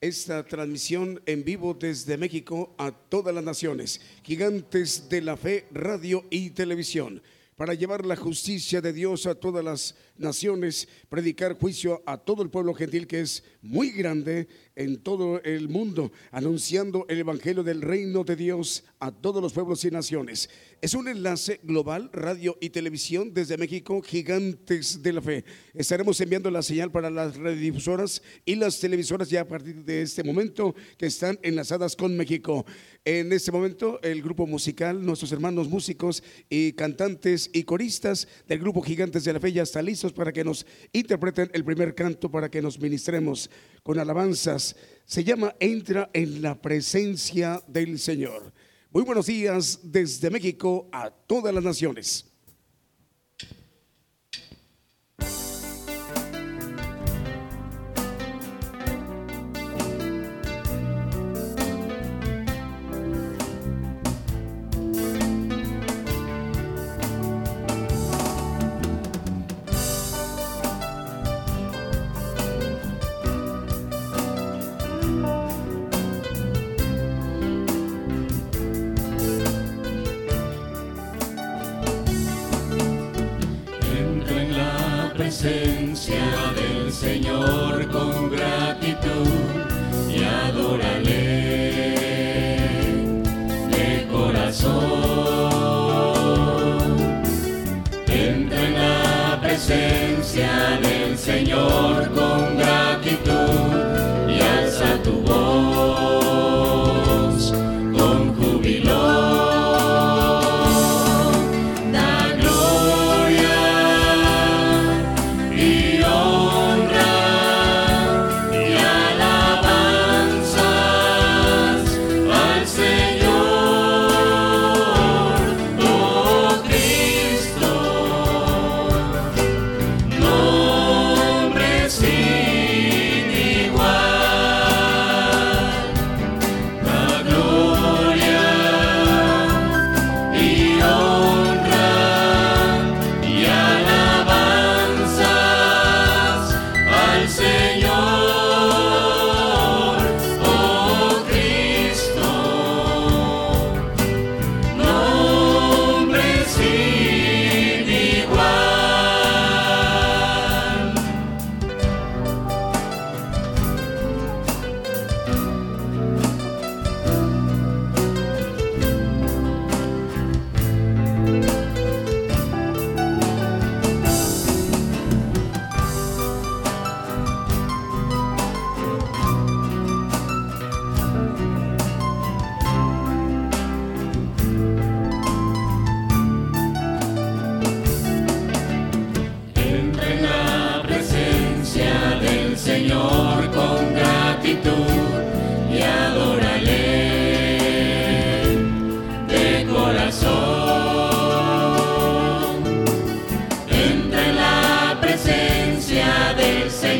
esta transmisión en vivo desde México a todas las naciones, gigantes de la fe, radio y televisión, para llevar la justicia de Dios a todas las naciones, predicar juicio a todo el pueblo gentil que es muy grande en todo el mundo, anunciando el Evangelio del reino de Dios a todos los pueblos y naciones. Es un enlace global, radio y televisión desde México, Gigantes de la Fe. Estaremos enviando la señal para las radiodifusoras y las televisoras ya a partir de este momento que están enlazadas con México. En este momento el grupo musical, nuestros hermanos músicos y cantantes y coristas del grupo Gigantes de la Fe ya están listos para que nos interpreten el primer canto, para que nos ministremos con alabanzas. Se llama Entra en la presencia del Señor. Muy buenos días desde México a todas las naciones.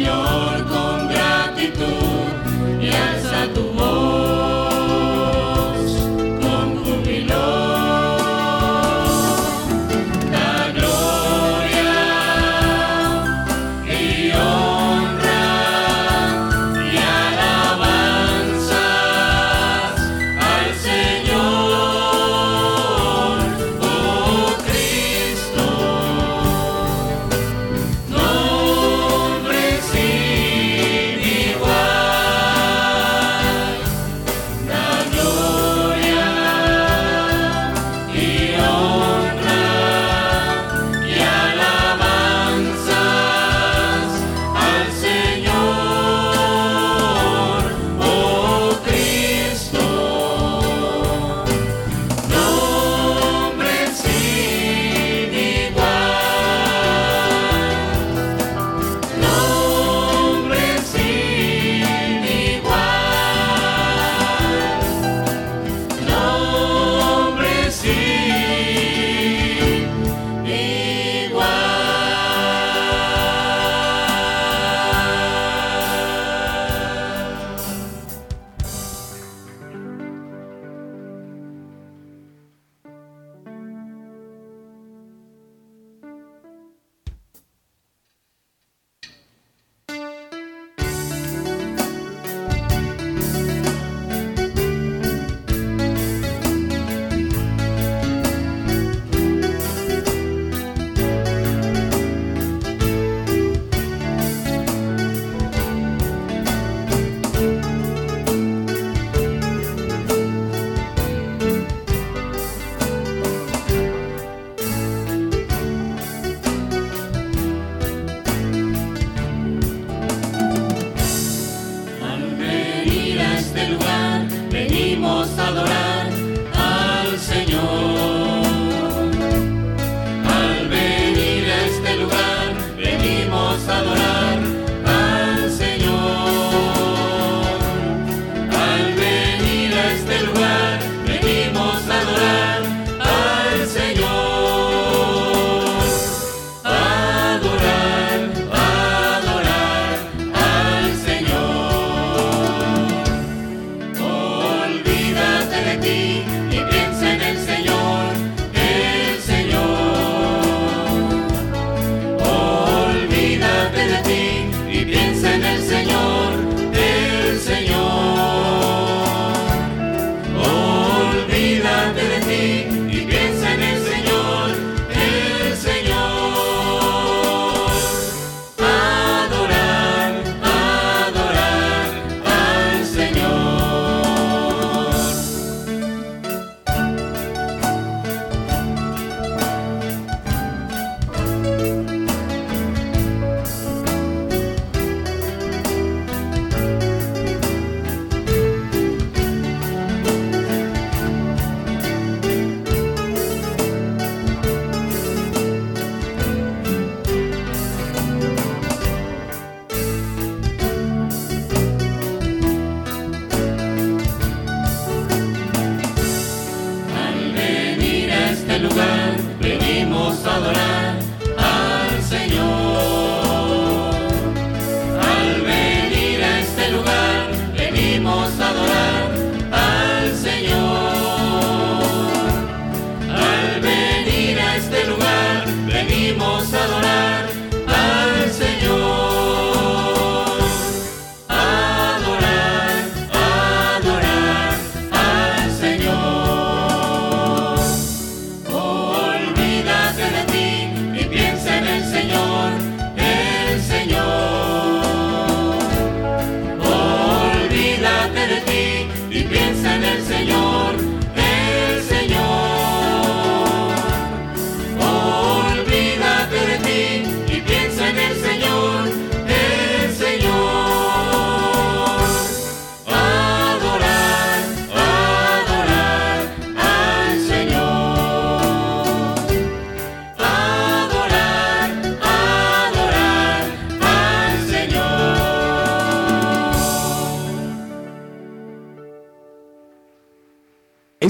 Señor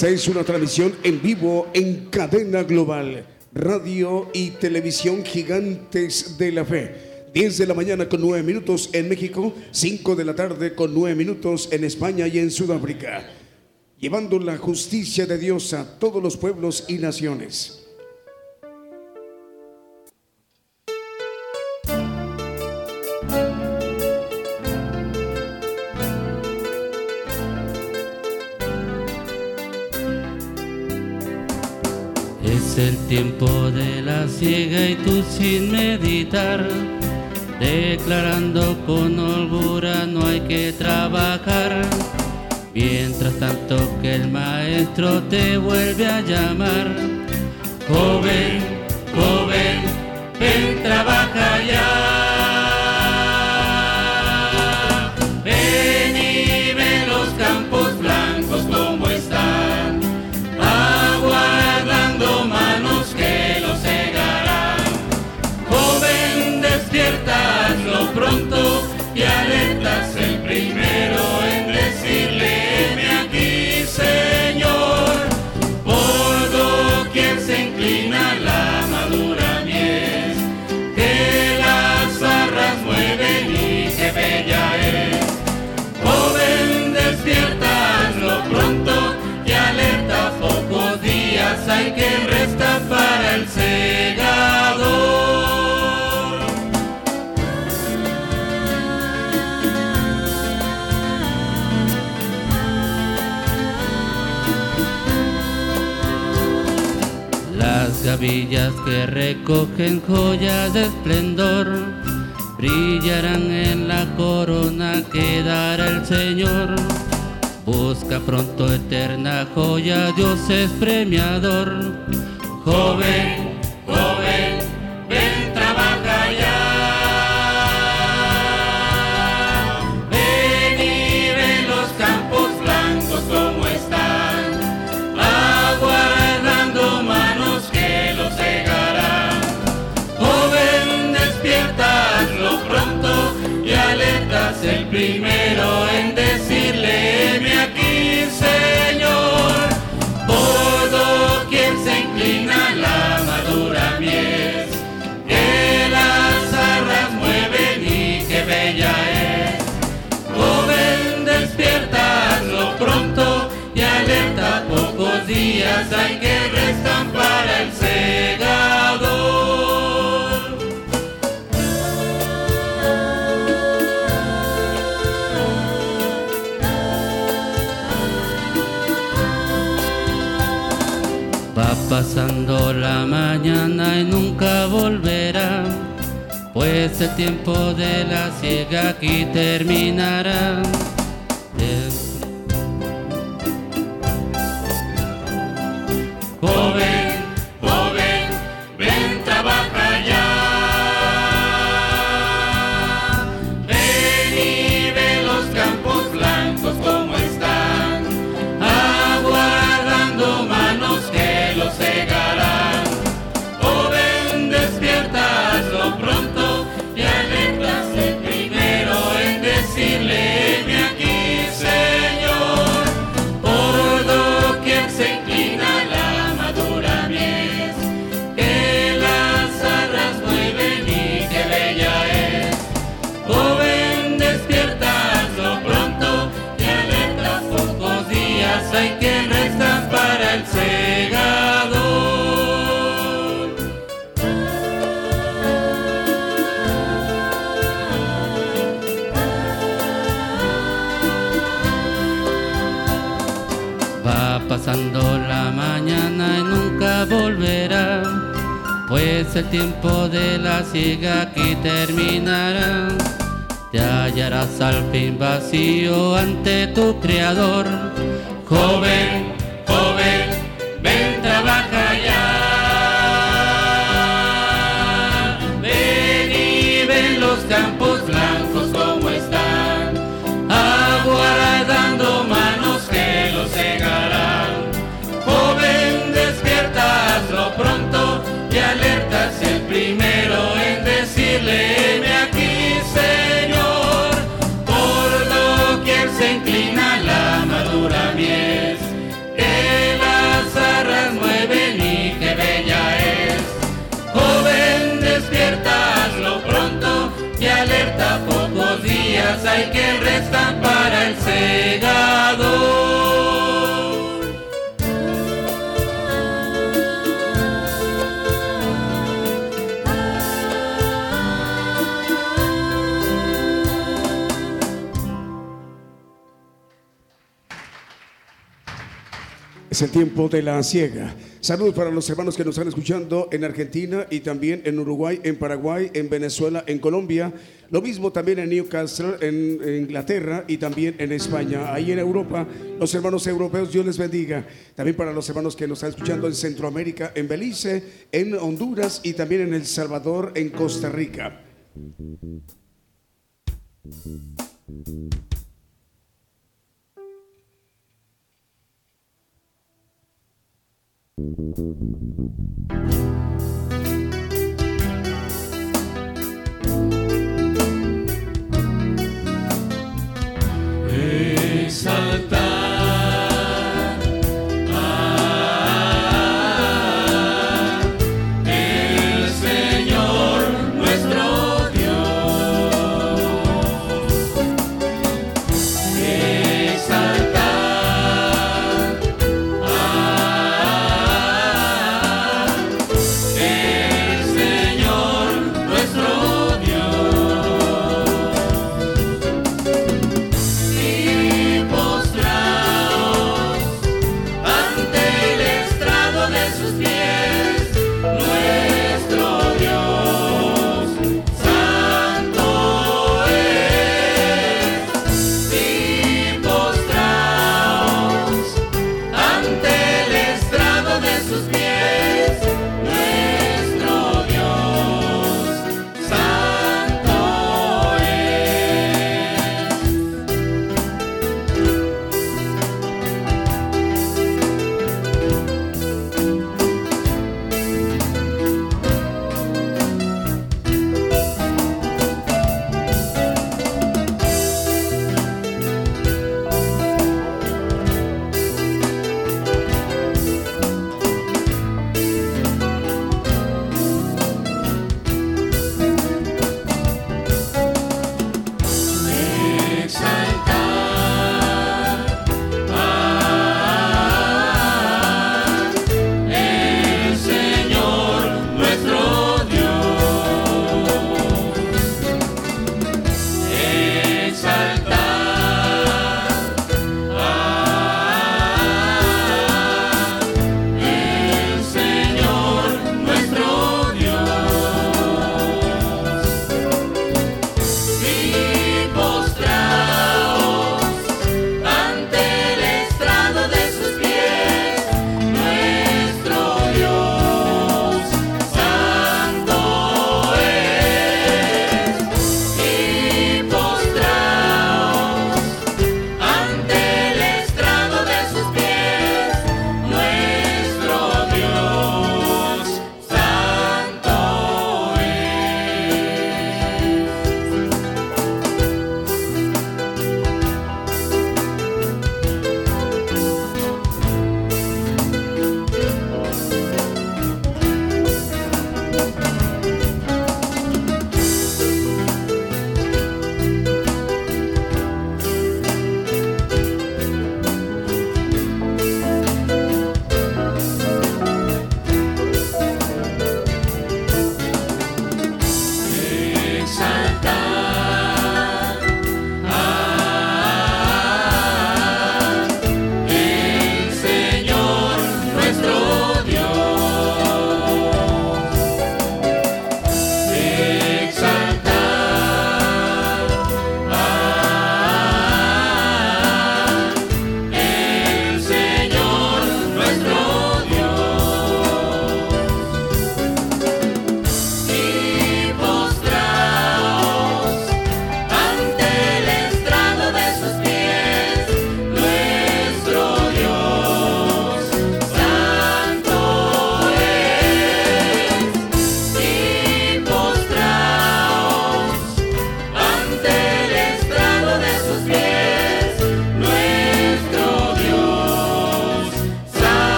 Esta es una transmisión en vivo en cadena global, radio y televisión gigantes de la fe. 10 de la mañana con 9 minutos en México, 5 de la tarde con 9 minutos en España y en Sudáfrica. Llevando la justicia de Dios a todos los pueblos y naciones. Es el tiempo de la ciega y tú sin meditar, declarando con holgura no hay que trabajar. Mientras tanto que el maestro te vuelve a llamar, joven, joven, ven, trabaja ya. Hay que resta para el segador. Las gavillas que recogen joyas de esplendor brillarán en la corona que dará el Señor. Busca pronto eterna joya, Dios es premiador. Joven, joven, ven, trabaja ya. Ven y ven los campos blancos como están, aguardando manos que los cegarán. Joven, despiertas lo pronto y alertas el primero. hay que restan para el segador. Va pasando la mañana y nunca volverá. Pues el tiempo de la ciega aquí terminará. Pues el tiempo de la ciega aquí terminará. Te hallarás al fin vacío ante tu Creador. Joven, hay que restan para el segador. Es el tiempo de la ciega. Saludos para los hermanos que nos están escuchando en Argentina y también en Uruguay, en Paraguay, en Venezuela, en Colombia. Lo mismo también en Newcastle, en, en Inglaterra y también en España. Ahí en Europa, los hermanos europeos, Dios les bendiga. También para los hermanos que nos están escuchando en Centroamérica, en Belice, en Honduras y también en El Salvador, en Costa Rica. Exaltar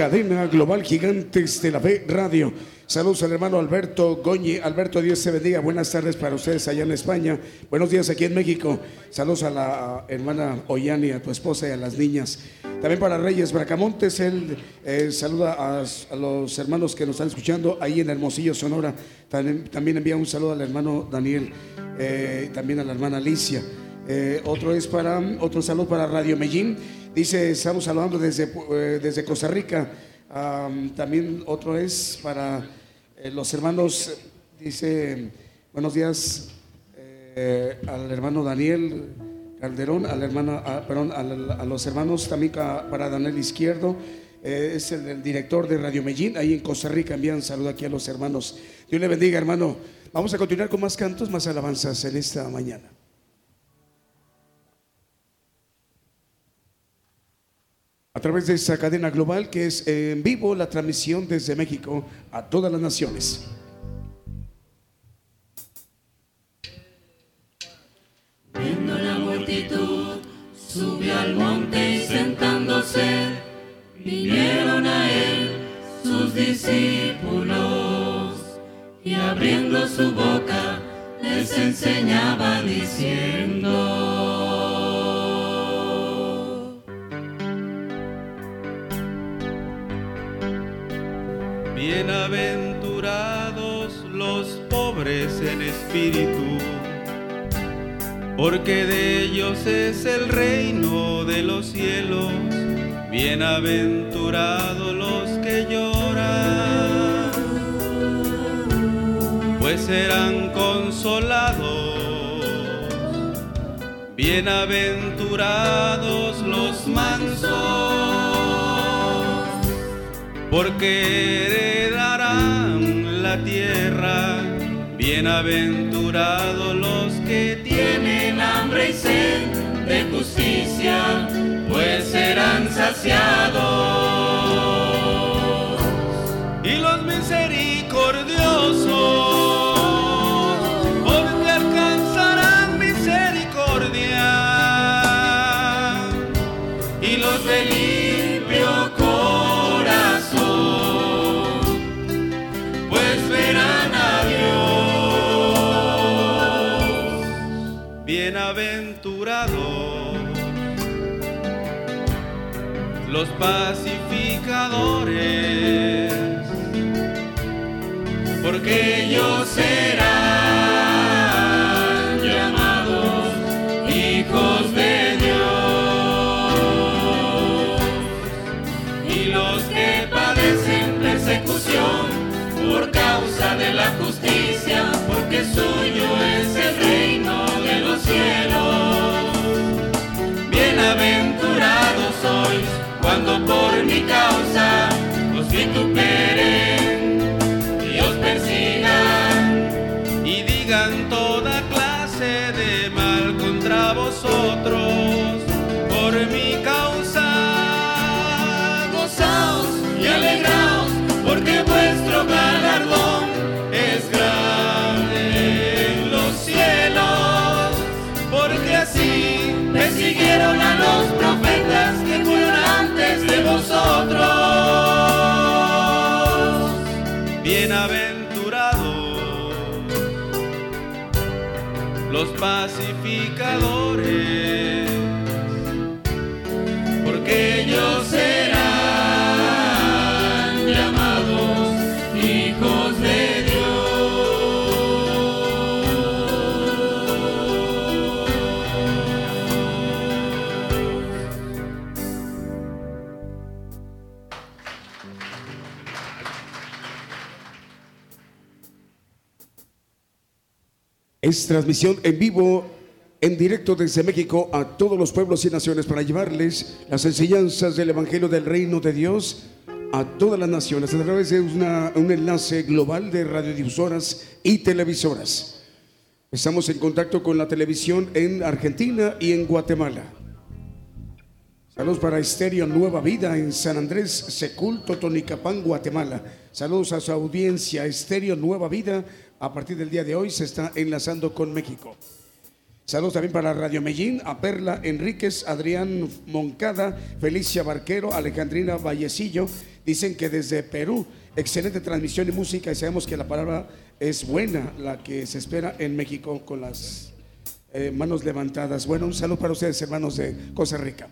cadena global Gigantes de la Fe Radio. Saludos al hermano Alberto Goñi. Alberto, Dios te bendiga. Buenas tardes para ustedes allá en España. Buenos días aquí en México. Saludos a la hermana Oyani, a tu esposa y a las niñas. También para Reyes Bracamontes, él eh, saluda a, los hermanos que nos están escuchando ahí en Hermosillo, Sonora. También, también envía un saludo al hermano Daniel, eh, también a la hermana Alicia. Eh, otro es para otro saludo para Radio Medellín. Dice, estamos saludando desde, eh, desde Costa Rica. Am, también otro es para eh, los hermanos, dice, buenos días eh, al hermano Daniel Calderón, a la hermana, a- perdón, al- a, los hermanos también para Daniel Izquierdo. es el, el director de Radio Medellín, ahí en Costa Rica. Envían saludo aquí a los hermanos. Dios le bendiga, hermano. Vamos a continuar con más cantos, más alabanzas en esta mañana. A través de esta cadena global que es en vivo la transmisión desde México a todas las naciones. Viendo la multitud, subió al monte y sentándose, vinieron a él sus discípulos, y abriendo su boca, les enseñaba diciendo. Bienaventurados los pobres en espíritu, porque de ellos es el reino de los cielos. Bienaventurados los que lloran, pues serán consolados. Bienaventurados los mansos porque heredarán la tierra. Bienaventurados los que tienen hambre y sed de justicia, pues serán saciados. Y los misericordiosos, los pacificadores, porque ellos serán llamados hijos de Dios. Y los que padecen persecución por causa de la justicia, porque suyo es el reino de los cielos. Los Es transmisión en vivo, en directo desde México a todos los pueblos y naciones para llevarles las enseñanzas del Evangelio del Reino de Dios a todas las naciones a través de una- un enlace global de radiodifusoras y televisoras. Estamos en contacto con la televisión en Argentina y en Guatemala. Saludos para Estéreo Nueva Vida en San Andrés, Secul, Totonicapán, Guatemala. Saludos a su audiencia, Estéreo Nueva Vida. A partir del día de hoy se está enlazando con México. Saludos también para Radio Medellín, a Perla Enríquez, Adrián Moncada, Felicia Barquero, Alejandrina Vallecillo. Dicen que desde Perú, excelente transmisión y música y sabemos que la palabra es buena, la que se espera en México con las eh, manos levantadas. Bueno, un saludo para ustedes, hermanos de Costa Rica.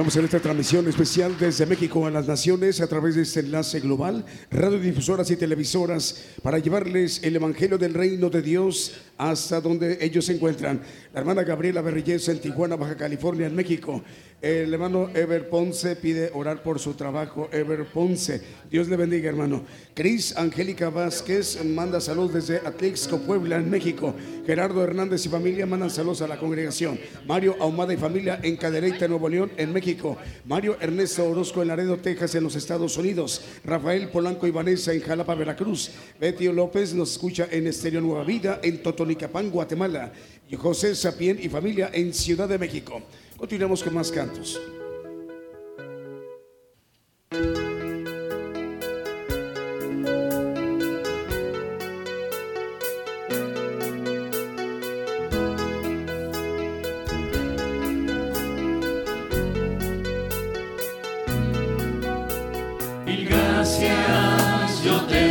Continuamos en esta transmisión especial desde México a las Naciones a través de este enlace global, radiodifusoras y televisoras para llevarles el Evangelio del Reino de Dios hasta donde ellos se encuentran. La hermana Gabriela Berrillez en Tijuana, Baja California, en México. El hermano Ever Ponce pide orar por su trabajo. Ever Ponce, Dios le bendiga, hermano. Cris Angélica Vázquez manda saludos desde Atlixco, Puebla, en México. Gerardo Hernández y familia mandan saludos a la congregación. Mario Ahumada y familia en Cadereyta, Nuevo León, en México. Mario Ernesto Orozco en Laredo, Texas, en los Estados Unidos. Rafael Polanco y Vanessa en Jalapa, Veracruz. Betio López nos escucha en Estéreo Nueva Vida, en Totonicapán, Guatemala. Y José Sapien y familia en Ciudad de México. Continuamos con más cantos. Mil gracias yo te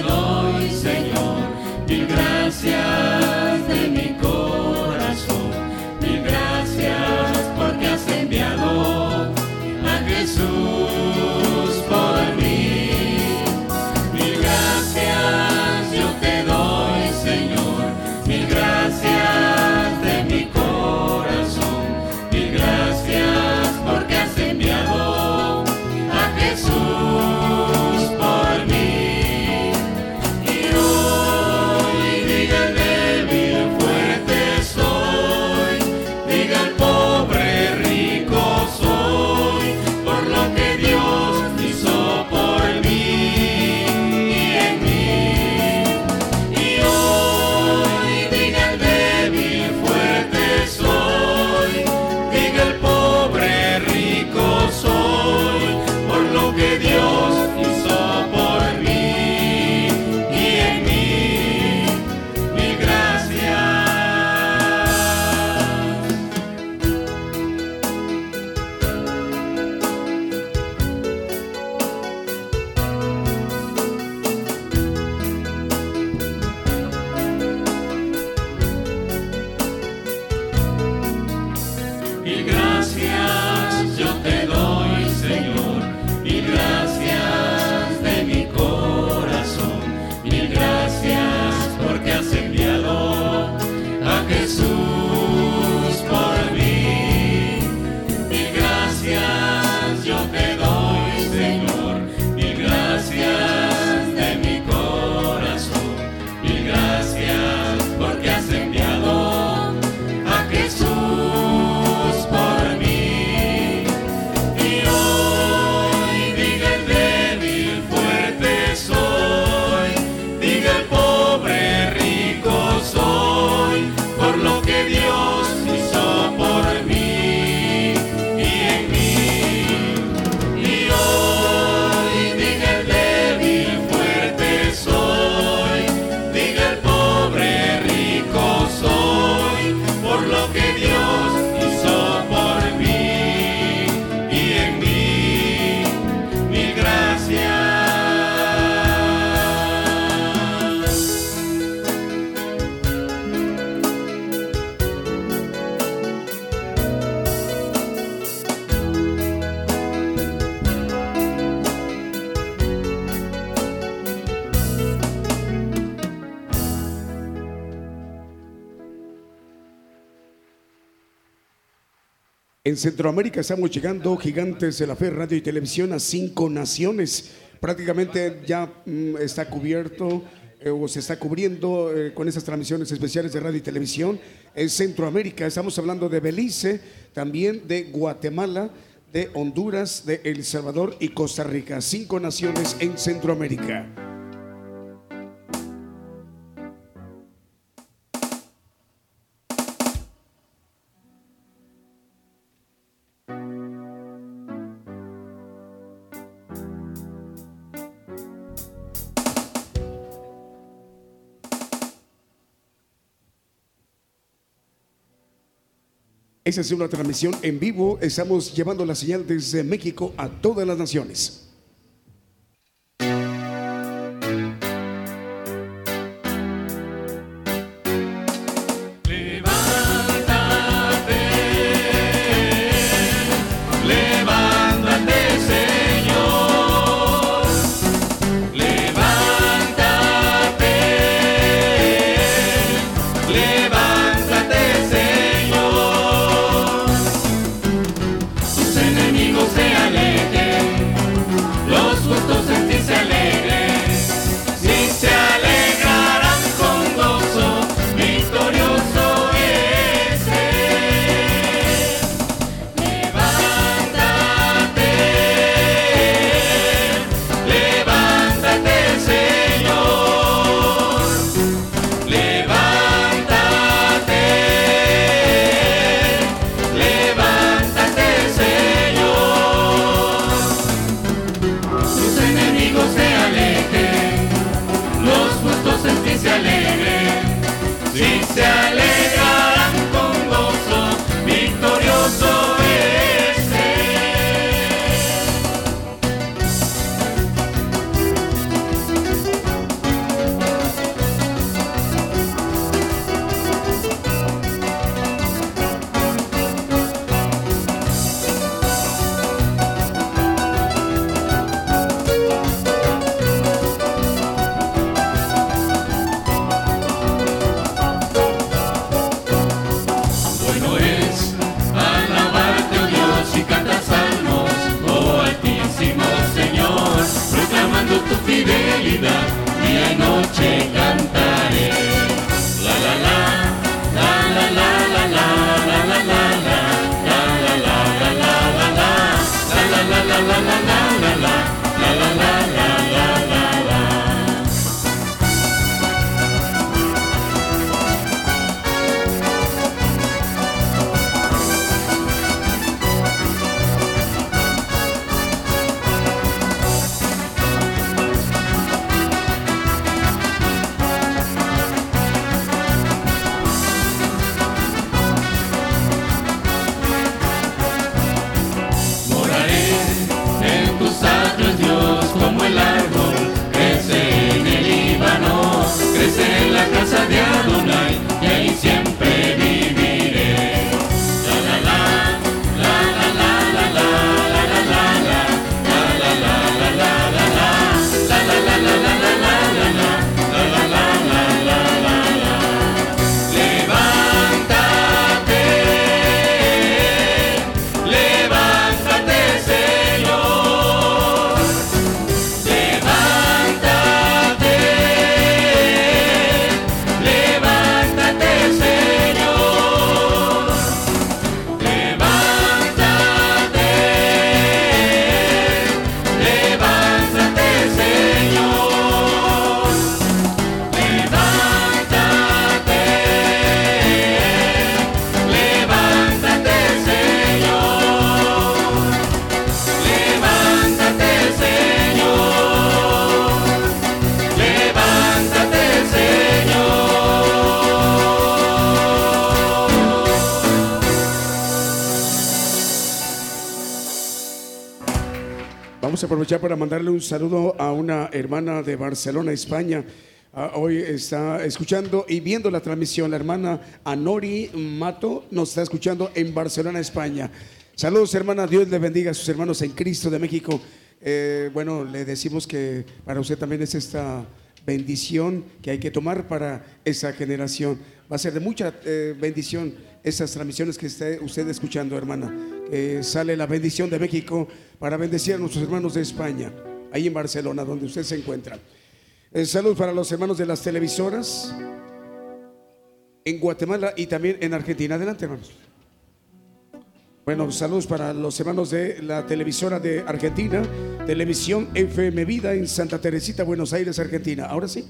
En Centroamérica estamos llegando, gigantes de la fe, radio y televisión, a cinco naciones. Prácticamente ya mm, está cubierto eh, o se está cubriendo eh, con esas transmisiones especiales de radio y televisión. En Centroamérica estamos hablando de Belice, también de Guatemala, de Honduras, de El Salvador y Costa Rica. Cinco naciones en Centroamérica. Esa es una transmisión en vivo. Estamos llevando la señal desde México a todas las naciones. Aprovechar para mandarle un saludo a una hermana de Barcelona, España. Ah, hoy está escuchando y viendo la transmisión. La hermana Anori Mato nos está escuchando en Barcelona, España. Saludos, hermana. Dios le bendiga a sus hermanos en Cristo de México. Eh, bueno, le decimos que para usted también es esta bendición que hay que tomar para esa generación. Va a ser de mucha eh, bendición esas transmisiones que esté usted escuchando, hermana. Que sale la bendición de México para bendecir a nuestros hermanos de España, ahí en Barcelona, donde usted se encuentra. Eh, salud para los hermanos de las televisoras en Guatemala y también en Argentina. Adelante, hermanos. Bueno, saludos para los hermanos de la televisora de Argentina, Televisión FM Vida en Santa Teresita, Buenos Aires, Argentina. Ahora sí.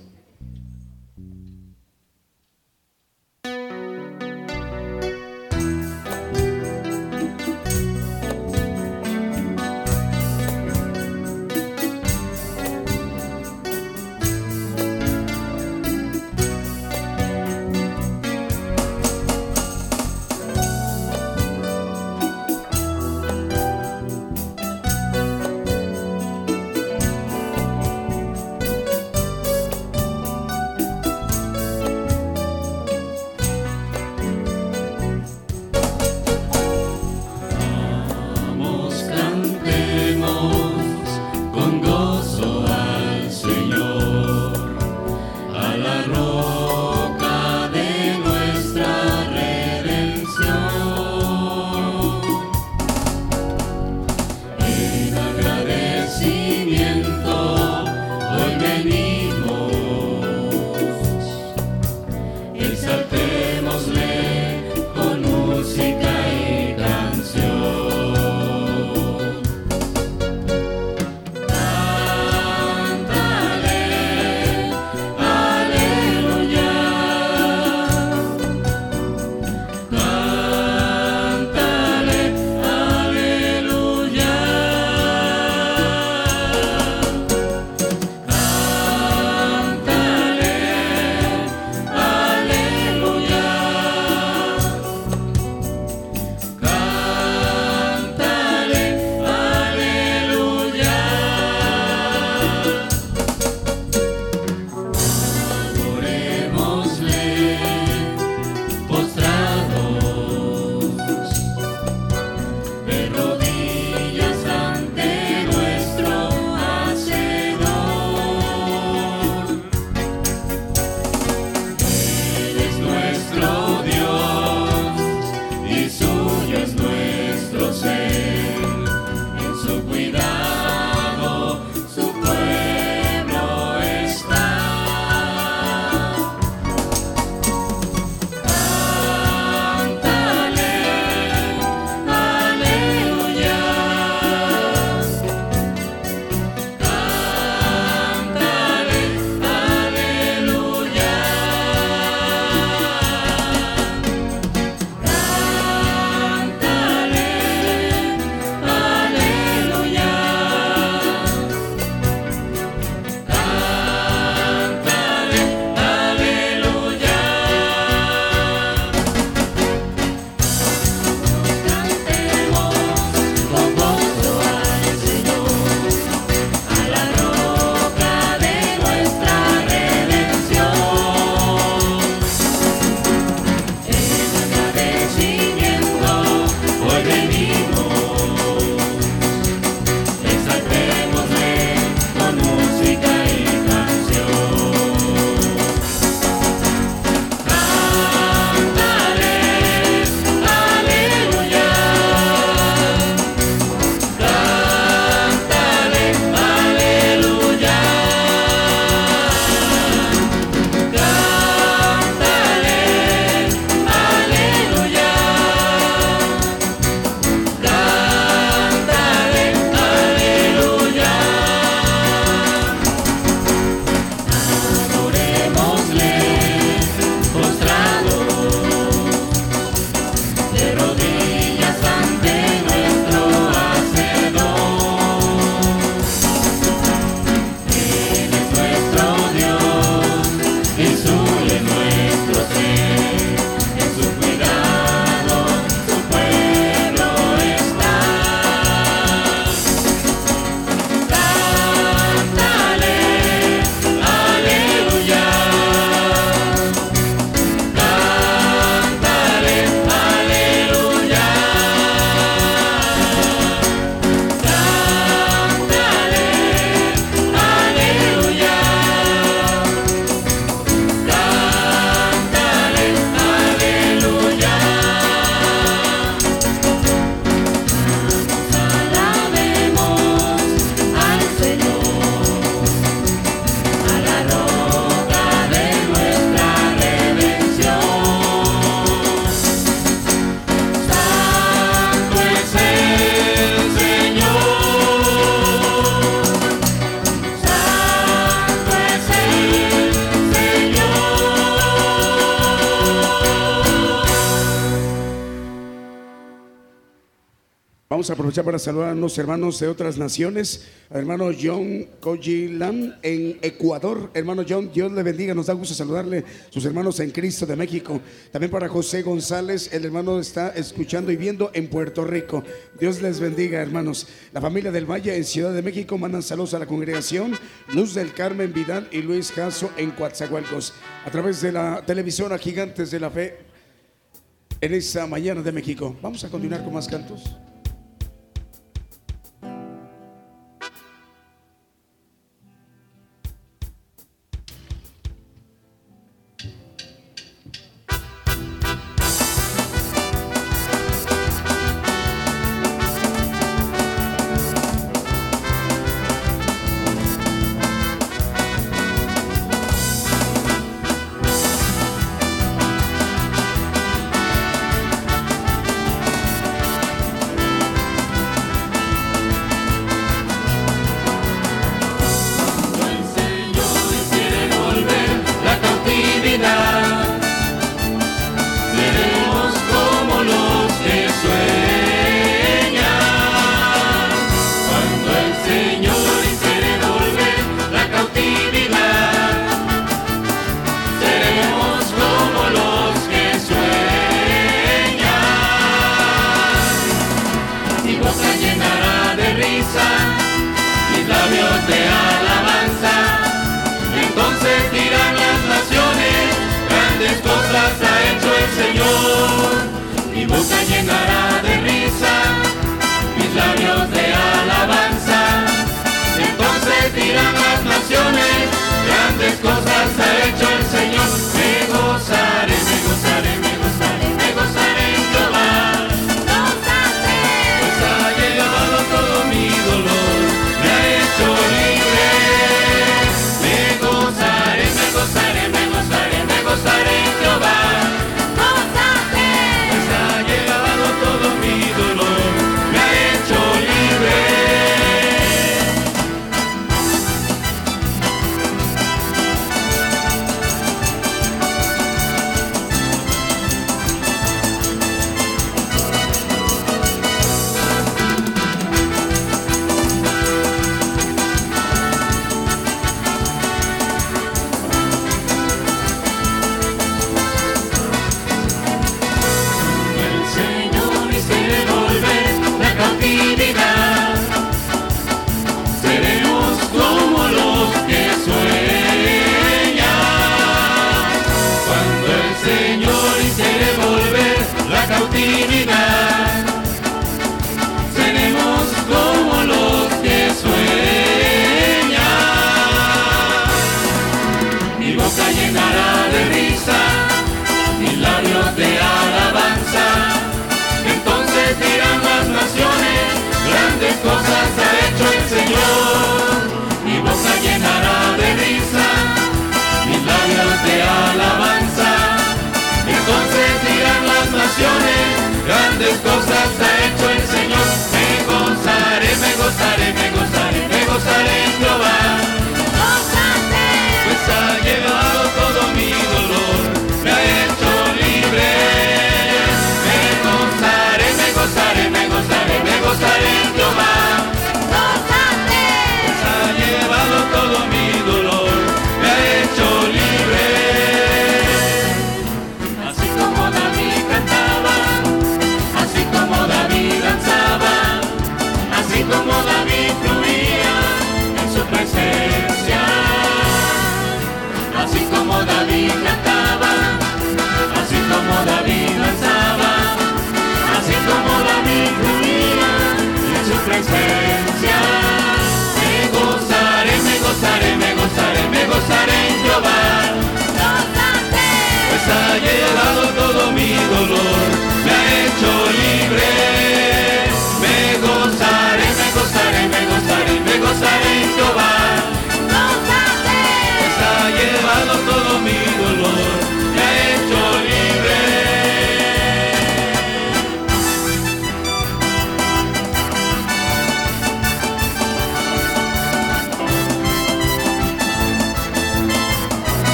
saludar a unos hermanos de otras naciones, hermano John Coyilam en Ecuador. Hermano John, Dios le bendiga, nos da gusto saludarle, sus hermanos en Cristo de México. También para José González, el hermano está escuchando y viendo en Puerto Rico. Dios les bendiga, hermanos. La familia del Valle en Ciudad de México mandan saludos a la congregación Luz del Carmen Vidal y Luis Caso en Coatzacoalcos. A través de la televisora Gigantes de la Fe en esta mañana de México. Vamos a continuar con más cantos.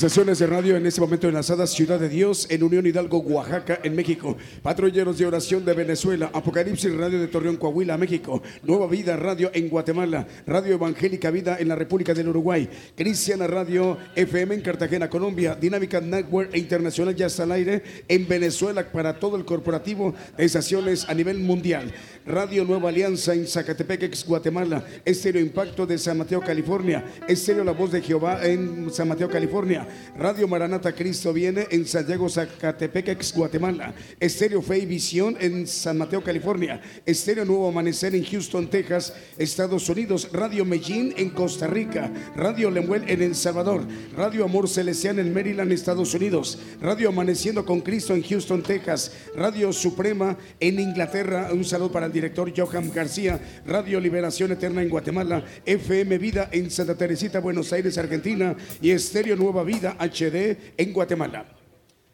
Estaciones de radio en este momento enlazadas Ciudad de Dios en Unión Hidalgo, Oaxaca, en México. Patrulleros de Oración de Venezuela. Apocalipsis Radio de Torreón, Coahuila, México. Nueva Vida Radio en Guatemala. Radio Evangélica Vida en la República del Uruguay. Cristiana Radio FM en Cartagena, Colombia. Dinámica Network Internacional ya está al aire en Venezuela para todo el corporativo de estaciones a nivel mundial. Radio Nueva Alianza en Zacatepec, ex Guatemala. Estéreo Impacto de San Mateo, California. Estéreo La Voz de Jehová en San Mateo, California. Radio Maranata Cristo viene en Santiago, Zacatepec, Guatemala. Estéreo Fe y Visión en San Mateo, California. Estéreo Nuevo Amanecer en Houston, Texas, Estados Unidos. Radio Medellín en Costa Rica. Radio Lemuel en El Salvador. Radio Amor Celestial en Maryland, Estados Unidos. Radio Amaneciendo con Cristo en Houston, Texas. Radio Suprema en Inglaterra. Un saludo para el director Johan García. Radio Liberación Eterna en Guatemala. FM Vida en Santa Teresita, Buenos Aires, Argentina. Y Estéreo Nueva Vida HD en Guatemala.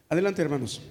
Adelante, hermanos.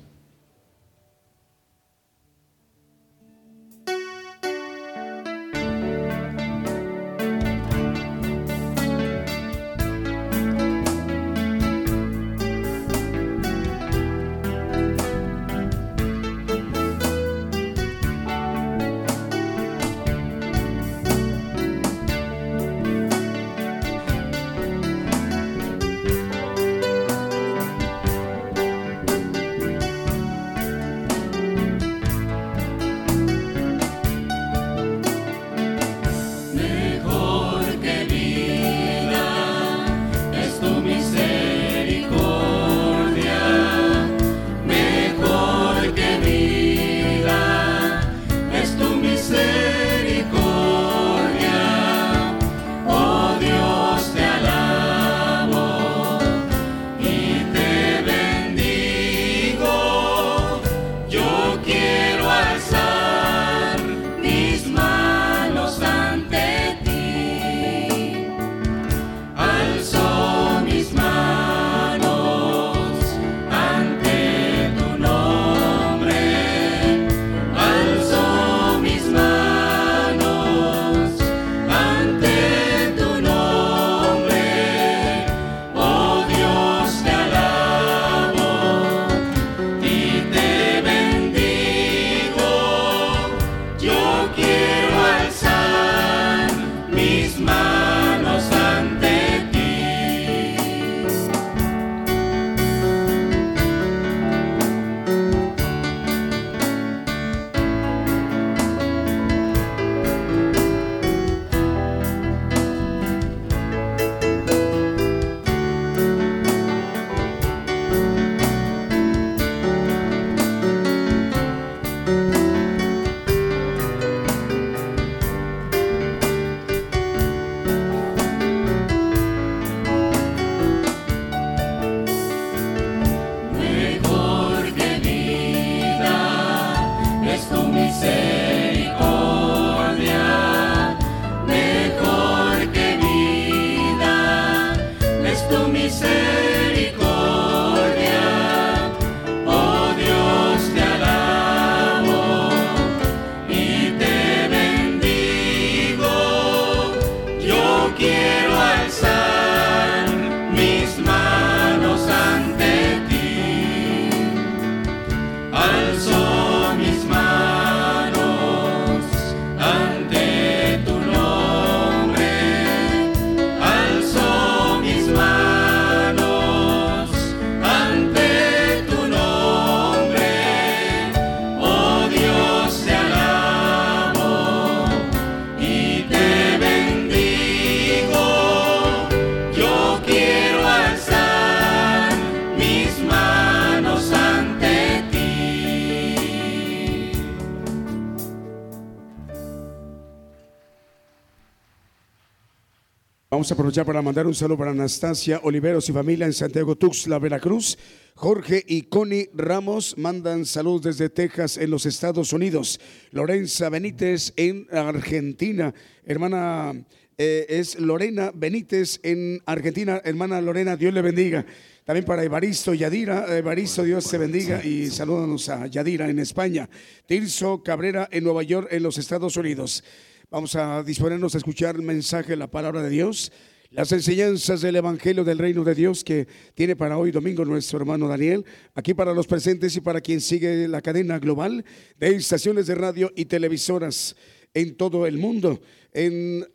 Vamos a aprovechar para mandar un saludo para Anastasia Oliveros y familia en Santiago Tuxtla, Veracruz. Jorge y Connie Ramos mandan saludos desde Texas en los Estados Unidos. Lorenza Benítez en Argentina. Hermana eh, es Lorena Benítez en Argentina. Hermana Lorena, Dios le bendiga. También para Evaristo Yadira, Evaristo, Dios se bendiga y salúdanos a Yadira en España. Tirso Cabrera en Nueva York, en los Estados Unidos. Vamos a disponernos a escuchar el mensaje, la palabra de Dios. Las enseñanzas del Evangelio del Reino de Dios que tiene para hoy domingo nuestro hermano Daniel, aquí para los presentes y para quien sigue la cadena global de estaciones de radio y televisoras en todo el mundo. En,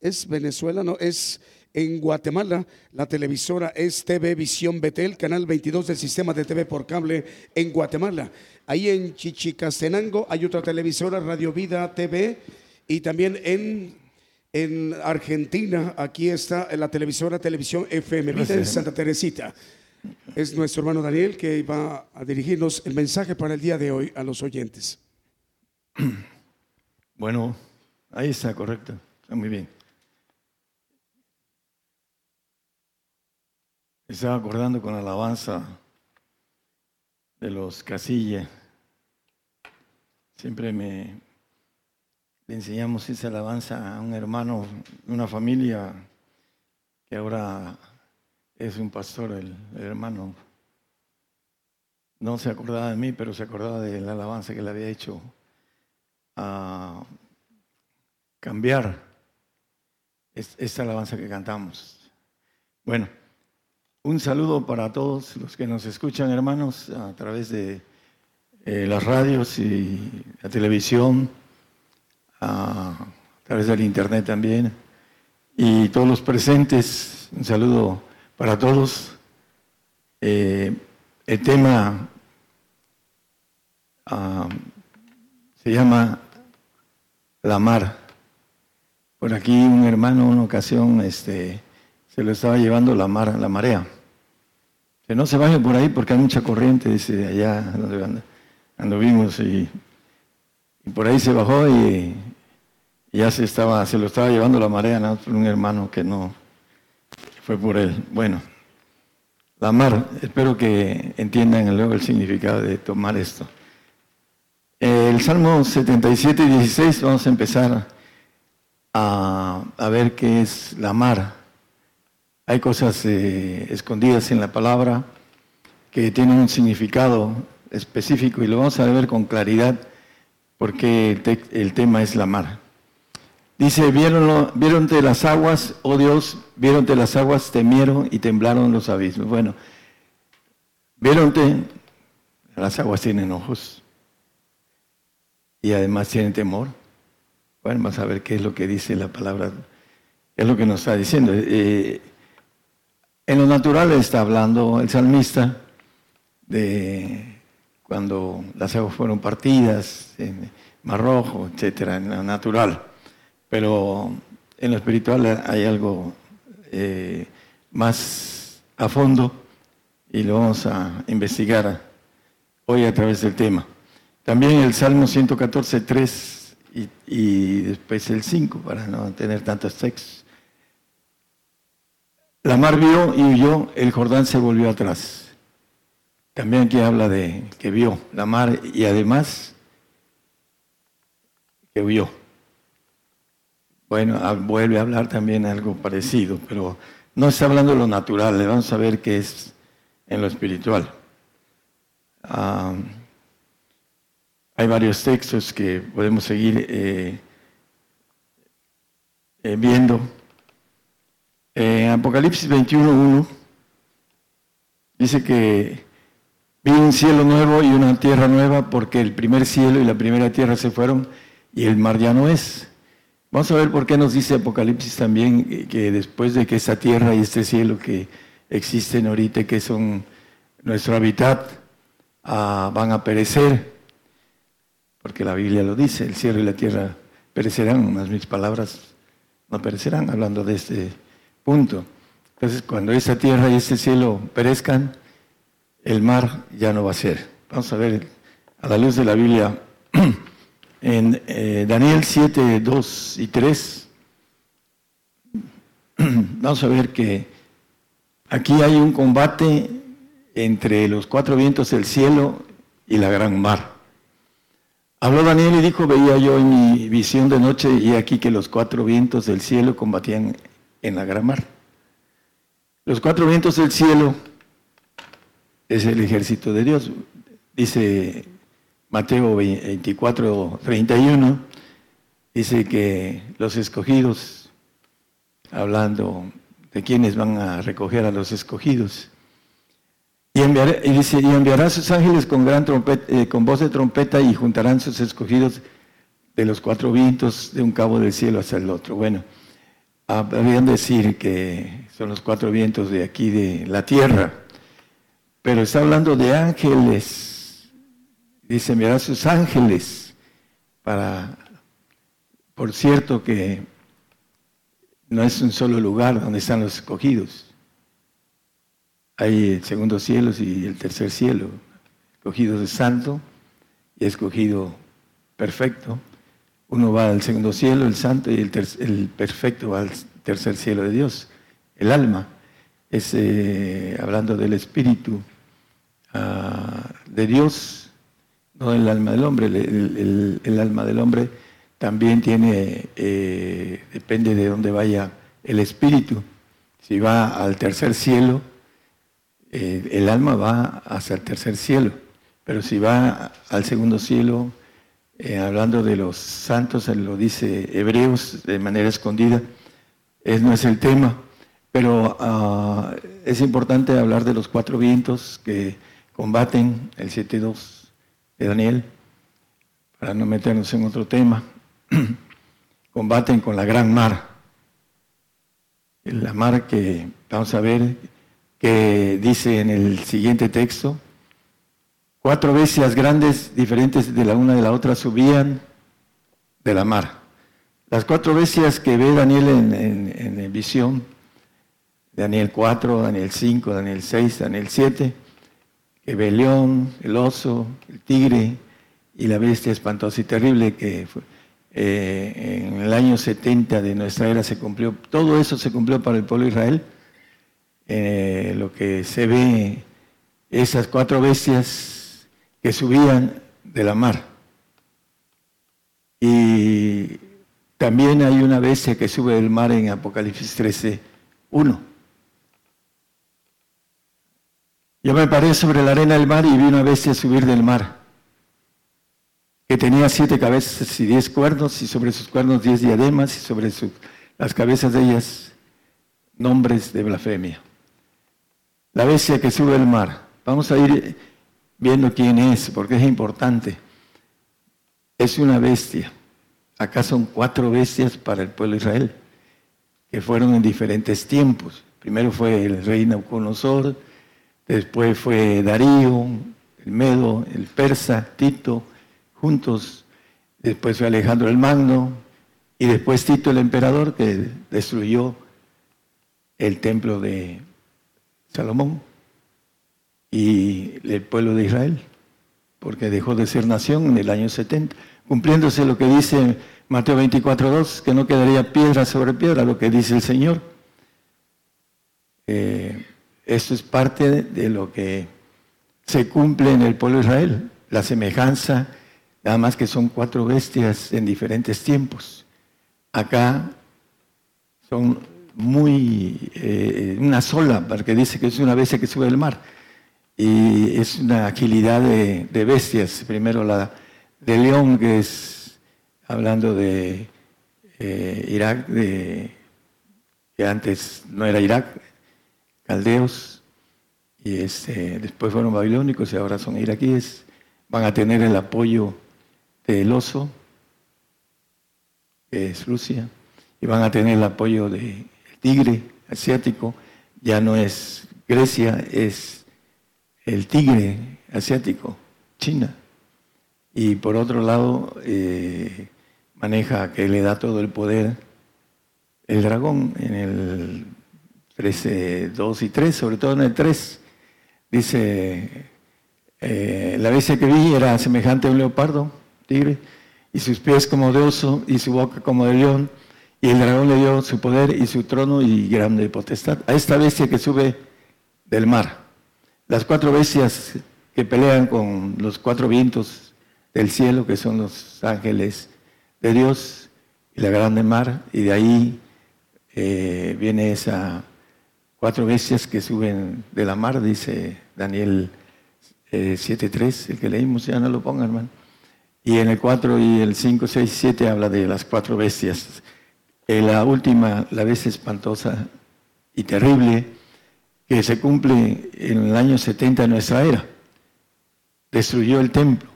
es Venezuela, no, es en Guatemala. La televisora es TV Visión Betel, canal 22 del sistema de TV por cable en Guatemala. Ahí en Chichicastenango hay otra televisora, Radio Vida TV, y también en en Argentina, aquí está la televisora Televisión FM Vida de Santa Teresita. Es nuestro hermano Daniel que va a dirigirnos el mensaje para el día de hoy a los oyentes. Bueno, ahí está, correcto. Está muy bien. Estaba acordando con la alabanza de los Casilla. Siempre me, le enseñamos esa alabanza a un hermano, una familia que ahora es un pastor, el, hermano. No se acordaba de mí, pero se acordaba de la alabanza que le había hecho a cambiar esta alabanza que cantamos. Bueno, un saludo para todos los que nos escuchan, hermanos, a través de eh, las radios y la televisión a través del internet también. Y todos los presentes, un saludo para todos. Eh, el tema ah, se llama La Mar. Por aquí un hermano una ocasión este, se lo estaba llevando la mar, la marea. Que no se baje por ahí porque hay mucha corriente, dice allá anduvimos y por ahí se bajó y, ya se, estaba, se lo estaba llevando la marea, un hermano que no fue por él. Bueno, la mar, espero que entiendan luego el significado de tomar esto. El Salmo 77 y 16, vamos a empezar a, ver qué es la mar. Hay cosas eh, escondidas en la palabra que tienen un significado específico y lo vamos a ver con claridad porque el, tema es la mar. Dice, vieron de las aguas, oh Dios, de las aguas, temieron y temblaron los abismos. Bueno, vieronte, las aguas tienen ojos y además tienen temor. Bueno, vamos a ver qué es lo que dice la palabra, qué es lo que nos está diciendo. Eh, en lo natural está hablando el salmista de cuando las aguas fueron partidas, en Mar Rojo, etcétera, en lo natural. Pero en lo espiritual hay algo eh, más a fondo y lo vamos a investigar hoy a través del tema. También el Salmo 114, 3 y, y después el 5, para no tener tantos textos. La mar vio y huyó, el Jordán se volvió atrás. También aquí habla de que vio la mar y además que vio. Bueno, vuelve a hablar también algo parecido, pero no está hablando de lo natural, le vamos a ver qué es en lo espiritual. Ah, hay varios textos que podemos seguir eh, eh, viendo. En Apocalipsis 21.1 dice que Vi un cielo nuevo y una tierra nueva porque el primer cielo y la primera tierra se fueron y el mar ya no es. Vamos a ver por qué nos dice Apocalipsis también que después de que esta tierra y este cielo que existen ahorita, que son nuestro hábitat, ah, van a perecer, porque la Biblia lo dice, el cielo y la tierra perecerán, más mis palabras no perecerán, hablando de este punto. Entonces, cuando esta tierra y este cielo perezcan, el mar ya no va a ser. Vamos a ver a la luz de la Biblia en eh, Daniel 7, 2 y 3. Vamos a ver que aquí hay un combate entre los cuatro vientos del cielo y la gran mar. Habló Daniel y dijo, veía yo en mi visión de noche y aquí que los cuatro vientos del cielo combatían en la gran mar. Los cuatro vientos del cielo es el ejército de Dios. Dice Mateo 24, 31, dice que los escogidos hablando de quienes van a recoger a los escogidos. Y, dice, y enviará sus ángeles con, gran trompeta, eh, con voz de trompeta y juntarán sus escogidos de los cuatro vientos de un cabo del cielo hasta el otro. Bueno, habrían decir que son los cuatro vientos de aquí de la tierra, pero está hablando de ángeles. Dice, enviará sus ángeles para, por cierto que no es un solo lugar donde están los escogidos. Hay el segundo cielo y el tercer cielo, escogido de santo y escogido perfecto. Uno va al segundo cielo, el santo, y el, perfecto va al tercer cielo de Dios. El alma es, eh, hablando del espíritu ah, de Dios, no el alma del hombre. el alma del hombre también tiene, eh, depende de dónde vaya el espíritu. Si va al tercer cielo, eh, el alma va hacia el tercer cielo. Pero si va al segundo cielo, eh, hablando de los santos, lo dice Hebreos de manera escondida, es, no es el tema. Pero ah, es importante hablar de los cuatro vientos que combaten el 7.2 de Daniel, para no meternos en otro tema. combaten con la gran mar. La mar que vamos a ver que dice en el siguiente texto, cuatro bestias grandes diferentes de la una de la otra subían de la mar. Las cuatro bestias que ve Daniel en, en visión, Daniel 4, Daniel 5, Daniel 6, Daniel 7, que ve el león, el oso, el tigre y la bestia espantosa y terrible que fue, eh, en el año 70 de nuestra era se cumplió, todo eso se cumplió para el pueblo de Israel. Eh, lo que se ve, esas cuatro bestias que subían de la mar. Y también hay una bestia que sube del mar en Apocalipsis 13, 1. Yo me paré sobre la arena del mar y vi una bestia subir del mar que tenía siete cabezas y diez cuernos, y sobre sus cuernos diez diademas, y sobre las cabezas de ellas nombres de blasfemia. La bestia que sube el mar. Vamos a ir viendo quién es, porque es importante. Es una bestia. Acá son cuatro bestias para el pueblo de Israel, que fueron en diferentes tiempos. Primero fue el rey Nauconosor, después fue Darío, el Medo, el Persa, Tito, juntos. Después fue Alejandro el Magno y después Tito el emperador que destruyó el templo de Salomón y el pueblo de Israel, porque dejó de ser nación en el año 70, cumpliéndose lo que dice Mateo 24.2, que no quedaría piedra sobre piedra, lo que dice el Señor. Eh, esto es parte de lo que se cumple en el pueblo de Israel, la semejanza Nada más que son cuatro bestias en diferentes tiempos. Acá son muy, eh, una sola, porque dice que es una bestia que sube del mar. Y es una agilidad de, bestias. Primero la de león, que es hablando de eh, Irak, de, que antes no era Irak, caldeos, y este, después fueron babilónicos y ahora son iraquíes. Van a tener el apoyo el oso, que es Rusia, y van a tener el apoyo del tigre asiático, ya no es Grecia, es el tigre asiático, China. Y por otro lado, eh, maneja que le da todo el poder el dragón en el 13, 2 y 3, sobre todo en el 3. Dice, eh, la bestia que vi era semejante a un leopardo, tigre, y sus pies como de oso, y su boca como de león, y el dragón le dio su poder y su trono y grande potestad a esta bestia que sube del mar. Las cuatro bestias que pelean con los cuatro vientos del cielo, que son los ángeles de Dios, y la grande mar, y de ahí eh, viene esa cuatro bestias que suben de la mar, dice Daniel 7.3, eh, el que leímos, ya no lo pongan, hermano. Y en el 4 y el 5, 6, 7 habla de las cuatro bestias. en la última, la vez espantosa y terrible, que se cumple en el año 70 de nuestra era. Destruyó el templo.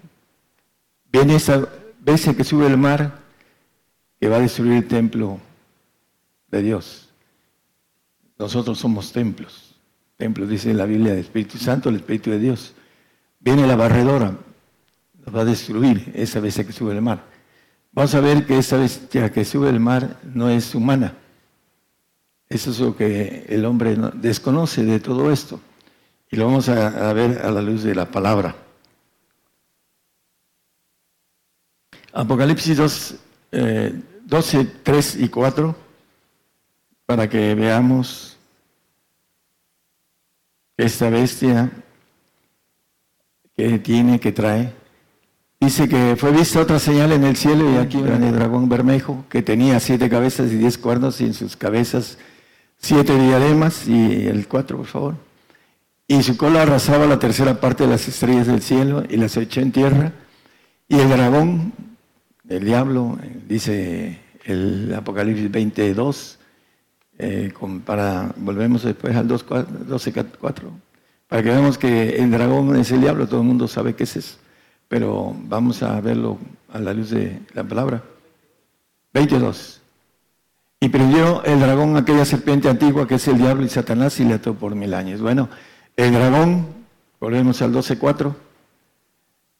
Viene esa vez que sube el mar, que va a destruir el templo de Dios. Nosotros somos templos. Templos, dice la Biblia, del Espíritu Santo, el Espíritu de Dios. Viene la barredora, nos va a destruir esa vez que sube el mar. Vamos a ver que esa bestia que sube el mar no es humana. Eso es lo que el hombre desconoce de todo esto. Y lo vamos a, ver a la luz de la palabra. Apocalipsis 2, 12, 3 y 4, para que veamos esta bestia que tiene, que trae. Dice que fue vista otra señal en el cielo y aquí un dragón bermejo que tenía siete cabezas y diez cuernos y en sus cabezas siete diademas y el cuatro, por favor. Y su cola arrasaba la tercera parte de las estrellas del cielo y las echó en tierra. Y el dragón, el diablo, dice el Apocalipsis 22, eh, para, volvemos después al 12, 4, para que veamos que el dragón es el diablo, todo el mundo sabe qué es eso, pero vamos a verlo a la luz de la palabra. 22. Y prendió el dragón aquella serpiente antigua que es el diablo y Satanás y le ató por mil años. Bueno, el dragón, volvemos al 12.4,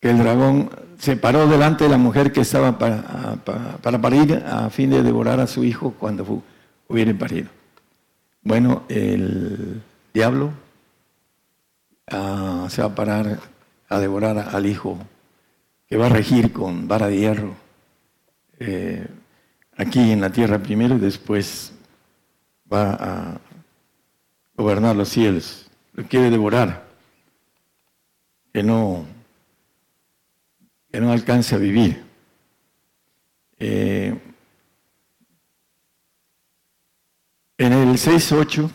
que el dragón se paró delante de la mujer que estaba para, para, parir a fin de devorar a su hijo cuando hubiera parido. Bueno, el diablo ah, se va a parar a devorar al hijo que va a regir con vara de hierro. Eh, aquí en la tierra primero y después va a gobernar los cielos. Lo quiere devorar, que no, que no alcance a vivir. Eh, en el 6.8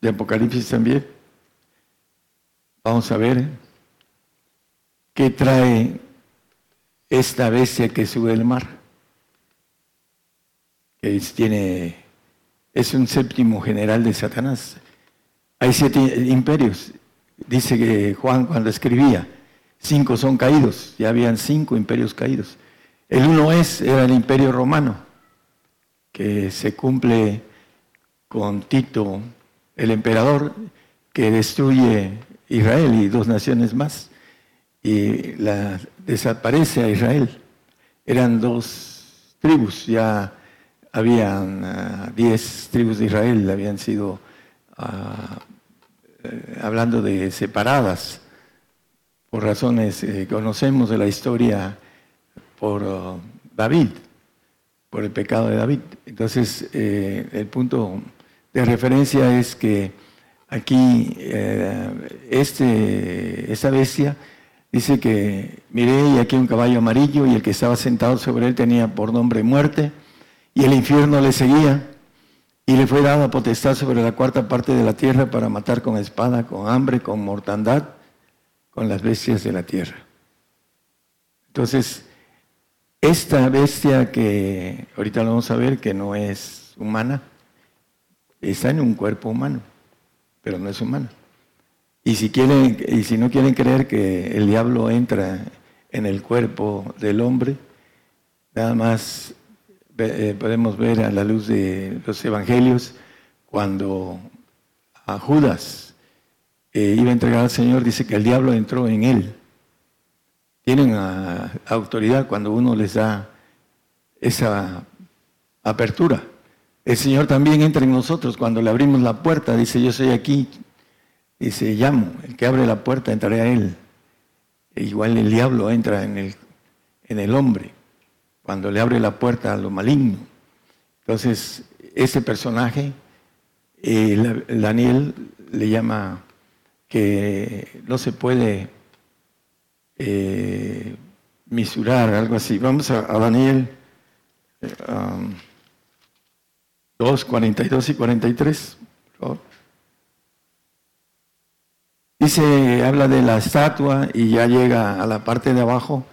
de Apocalipsis también, vamos a ver qué trae esta bestia que sube el mar que es, tiene, es un séptimo general de Satanás. Hay siete imperios. Dice que Juan cuando escribía, cinco son caídos, ya habían cinco imperios caídos. El uno es, era el imperio romano, que se cumple con Tito, el emperador, que destruye Israel y dos naciones más, y la, desaparece a Israel. Eran dos tribus ya habían ah, diez tribus de Israel, habían sido, ah, eh, hablando de separadas, por razones que conocemos de la historia por ah, David, por el pecado de David. Entonces, eh, el punto de referencia es que aquí eh, este, esta bestia dice que miré y aquí un caballo amarillo y el que estaba sentado sobre él tenía por nombre muerte y el infierno le seguía y le fue dada potestad sobre la cuarta parte de la tierra para matar con espada, con hambre, con mortandad, con las bestias de la tierra. Entonces, esta bestia que ahorita lo vamos a ver, que no es humana, está en un cuerpo humano, pero no es humana. Y si, quieren, y si no quieren creer que el diablo entra en el cuerpo del hombre, nada más podemos ver a la luz de los evangelios cuando a Judas eh, iba a entregar al Señor, dice que el diablo entró en él. Tienen autoridad cuando uno les da esa apertura. El Señor también entra en nosotros cuando le abrimos la puerta, dice yo soy aquí, dice llamo, el que abre la puerta entraré a él. E igual el diablo entra en el, en el hombre cuando le abre la puerta a lo maligno. Entonces, ese personaje, eh, Daniel le llama que no se puede eh, misurar, algo así. Vamos a, Daniel 2, um, 42 y 43, Dice, habla de la estatua y ya llega a la parte de abajo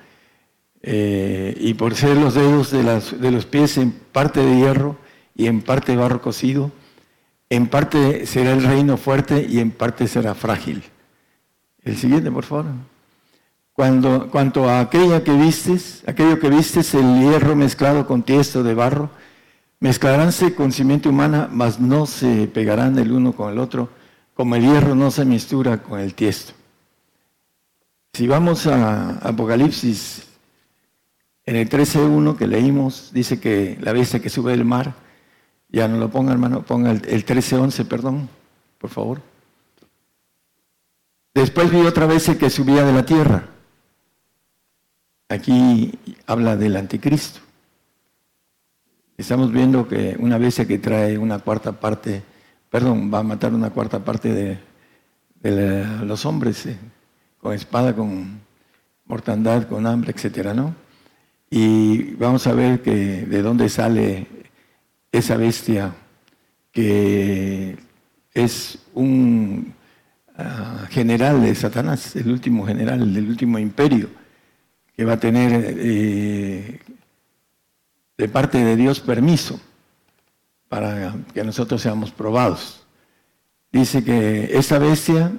eh, y por ser los dedos de, los pies en parte de hierro y en parte barro cocido, en parte será el reino fuerte y en parte será frágil. El siguiente, por favor. Cuando, cuanto a aquella que vistes, aquello que vistes, el hierro mezclado con tiesto de barro, mezclaránse con cimiento humana, mas no se pegarán el uno con el otro, como el hierro no se mistura con el tiesto. Si vamos a Apocalipsis, en el 13.1 que leímos, dice que la bestia que sube del mar, ya no lo ponga hermano, ponga el, el 13.11, perdón, por favor. Después vi otra vez que subía de la tierra Aquí habla del anticristo. Estamos viendo que una bestia que trae una cuarta parte, perdón, va a matar una cuarta parte de, los hombres, eh, con espada, con mortandad, con hambre, etcétera, ¿no? Y vamos a ver que de dónde sale esa bestia que es un ah, general de Satanás, el último general del último imperio que va a tener eh, de parte de Dios permiso para que nosotros seamos probados. Dice que esa bestia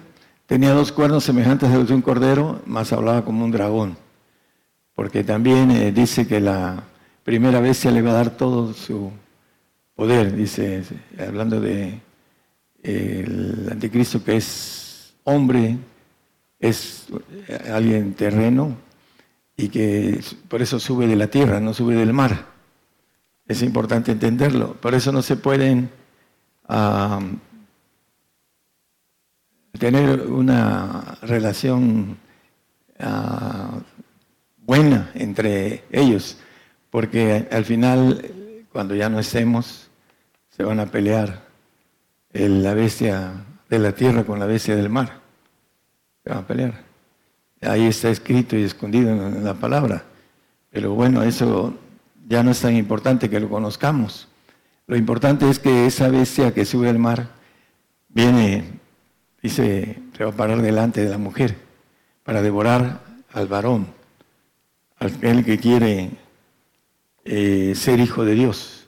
tenía dos cuernos semejantes a los de un cordero, más hablaba como un dragón, porque también eh, dice que la primera bestia le va a dar todo su poder, dice, hablando de el anticristo que es hombre, es alguien terreno, y que por eso sube de la tierra, no sube del mar. Es importante entenderlo. Por eso no se pueden tener una relación ah, buena entre ellos, porque al final, cuando ya no estemos, se van a pelear la bestia de la tierra con la bestia del mar. Se van a pelear. Ahí está escrito y escondido en la palabra. Pero bueno, eso ya no es tan importante que lo conozcamos. Lo importante es que esa bestia que sube al mar viene, dice, se va a parar delante de la mujer para devorar al varón, aquel que quiere eh, ser hijo de Dios,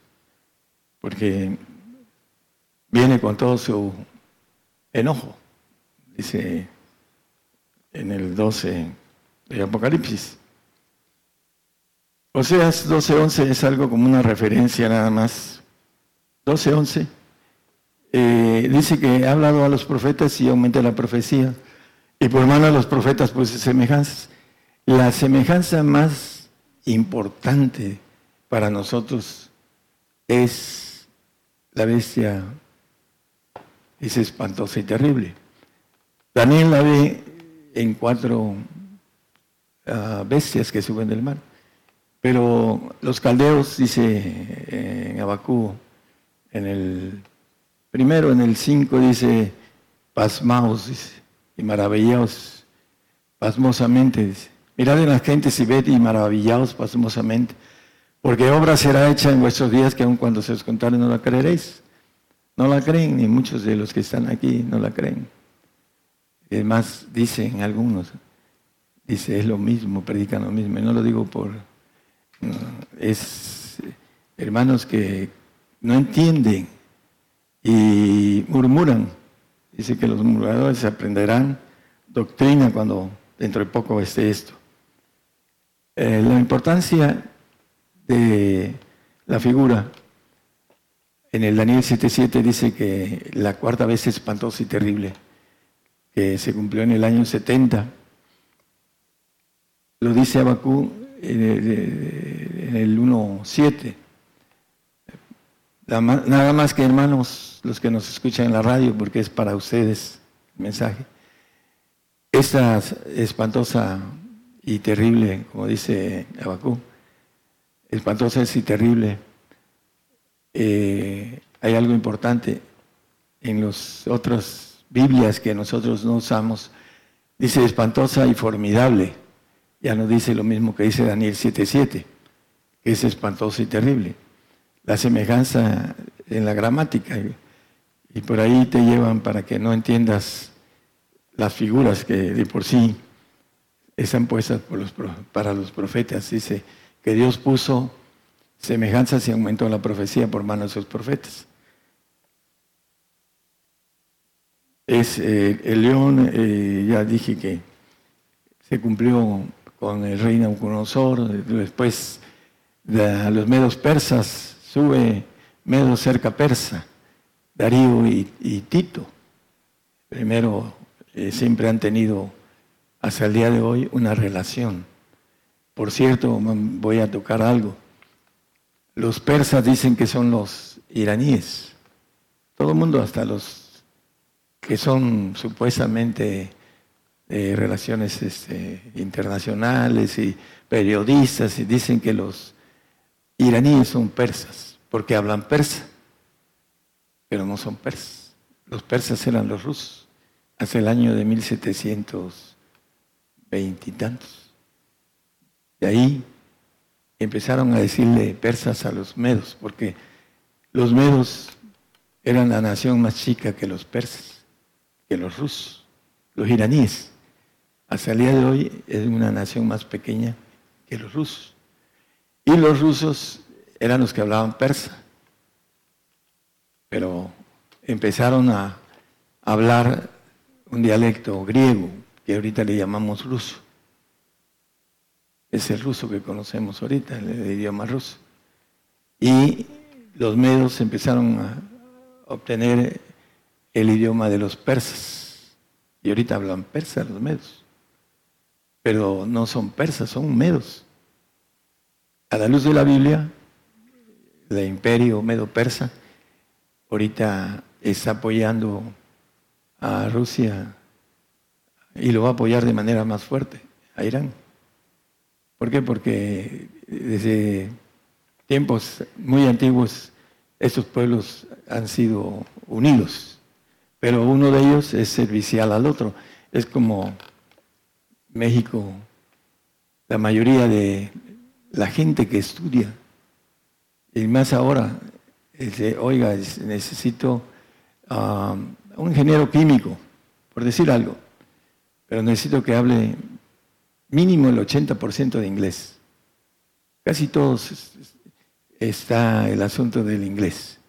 porque viene con todo su enojo, dice en el 12 de Apocalipsis. Oseas 12.11 es algo como una referencia nada más. 12.11 eh, dice que ha hablado a los profetas y aumenta la profecía. Y por mano de los profetas pues semejanzas. La semejanza más importante para nosotros es la bestia, es espantosa y terrible. Daniel la ve en cuatro ah, bestias que suben del mar. Pero los caldeos, dice en Abacú, en el primero, en el cinco, dice, pasmaos, y maravillaos, pasmosamente, dice. Mirad en las gentes y ved y maravillaos pasmosamente, porque obra será hecha en vuestros días que aun cuando se os contare no la creeréis. No la creen, ni muchos de los que están aquí no la creen. Es más, dicen algunos, dice, es lo mismo, predican lo mismo. Y no lo digo por... es hermanos que no entienden y murmuran. Dice que los murmuradores aprenderán doctrina cuando dentro de poco esté esto. Eh, la importancia de la figura en el Daniel 7.7 dice que la cuarta vez es espantosa y terrible que se cumplió en el año 70. Lo dice Abacú en el 1.7. Nada más que hermanos, los que nos escuchan en la radio, porque es para ustedes el mensaje. Esta espantosa y terrible, como dice Abacú, espantosa y terrible, eh, hay algo importante en los otros Biblias que nosotros no usamos, dice espantosa y formidable. Ya no dice lo mismo que dice Daniel 7:7, que es espantosa y terrible. La semejanza en la gramática. Y, por ahí te llevan para que no entiendas las figuras que de por sí están puestas para los profetas. Dice que Dios puso semejanzas y aumentó la profecía por manos de sus profetas. Es eh, el león, eh, ya dije que se cumplió con el rey Nabucodonosor, después de los medos persas, sube medo cerca persa, Darío y, Tito. Primero, eh, siempre han tenido hasta el día de hoy una relación. Por cierto, voy a tocar algo. Los persas dicen que son los iraníes. Todo el mundo, hasta los que son supuestamente de relaciones este, internacionales y periodistas, y dicen que los iraníes son persas, porque hablan persa, pero no son persas. Los persas eran los rusos, hace el año de 1720 y tantos. De ahí empezaron a decirle persas a los medos, porque los medos eran la nación más chica que los persas, que los rusos, los iraníes. Hasta el día de hoy es una nación más pequeña que los rusos. Y los rusos eran los que hablaban persa, pero empezaron a hablar un dialecto griego, que ahorita le llamamos ruso es el ruso que conocemos ahorita, el, idioma ruso. Y los medos empezaron a obtener el idioma de los persas. Y ahorita hablan persa los medos. Pero no son persas, son medos. A la luz de la Biblia, el imperio medo-persa ahorita está apoyando a Rusia y lo va a apoyar de manera más fuerte a Irán. ¿Por qué? Porque desde tiempos muy antiguos estos pueblos han sido unidos, pero uno de ellos es servicial al otro. Es como México, la mayoría de la gente que estudia, y más ahora, oiga, necesito a um, un ingeniero químico, por decir algo, pero necesito que hable mínimo el 80% de inglés. Casi todos está el asunto del inglés.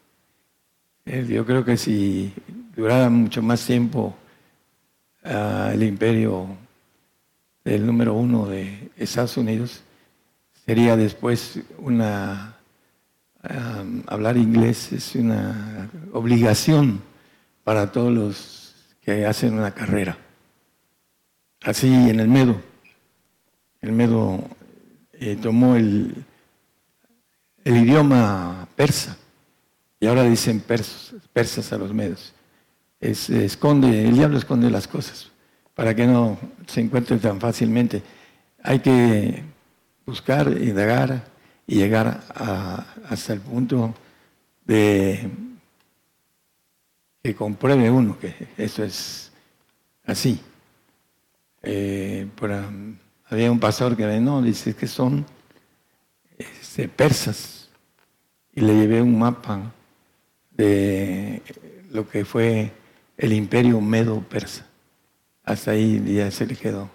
Eh, yo creo que si durara mucho más tiempo ah, el imperio del número uno de Estados Unidos, sería después una... hablar inglés es una obligación para todos los que hacen una carrera. Así en el medio el Medo eh, tomó el, idioma persa y ahora dicen persas, persas a los medos. esconde, el diablo esconde las cosas para que no se encuentre tan fácilmente. Hay que buscar, indagar y llegar hasta el punto de que compruebe uno que eso es así. Eh, había un pastor que no, dice que son este, persas. Y le llevé un mapa de lo que fue el imperio medo-persa. Hasta ahí ya se le quedó.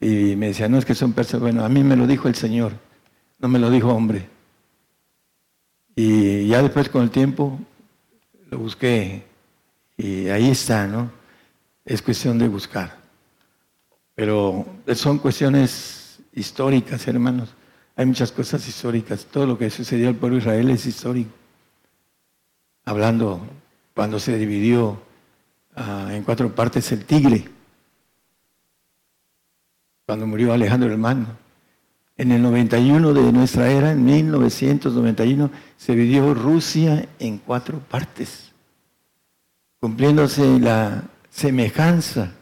Y me decía, no es que son persas. Bueno, a mí me lo dijo el Señor, no me lo dijo hombre. Y ya después con el tiempo lo busqué y ahí está, ¿no? Es cuestión de buscar. Pero son cuestiones históricas, hermanos. Hay muchas cosas históricas. Todo lo que sucedió al pueblo de Israel es histórico. Hablando cuando se dividió ah, en cuatro partes el tigre, cuando murió Alejandro el Magno. En el 91 de nuestra era, en 1991, se dividió Rusia en cuatro partes, cumpliéndose la semejanza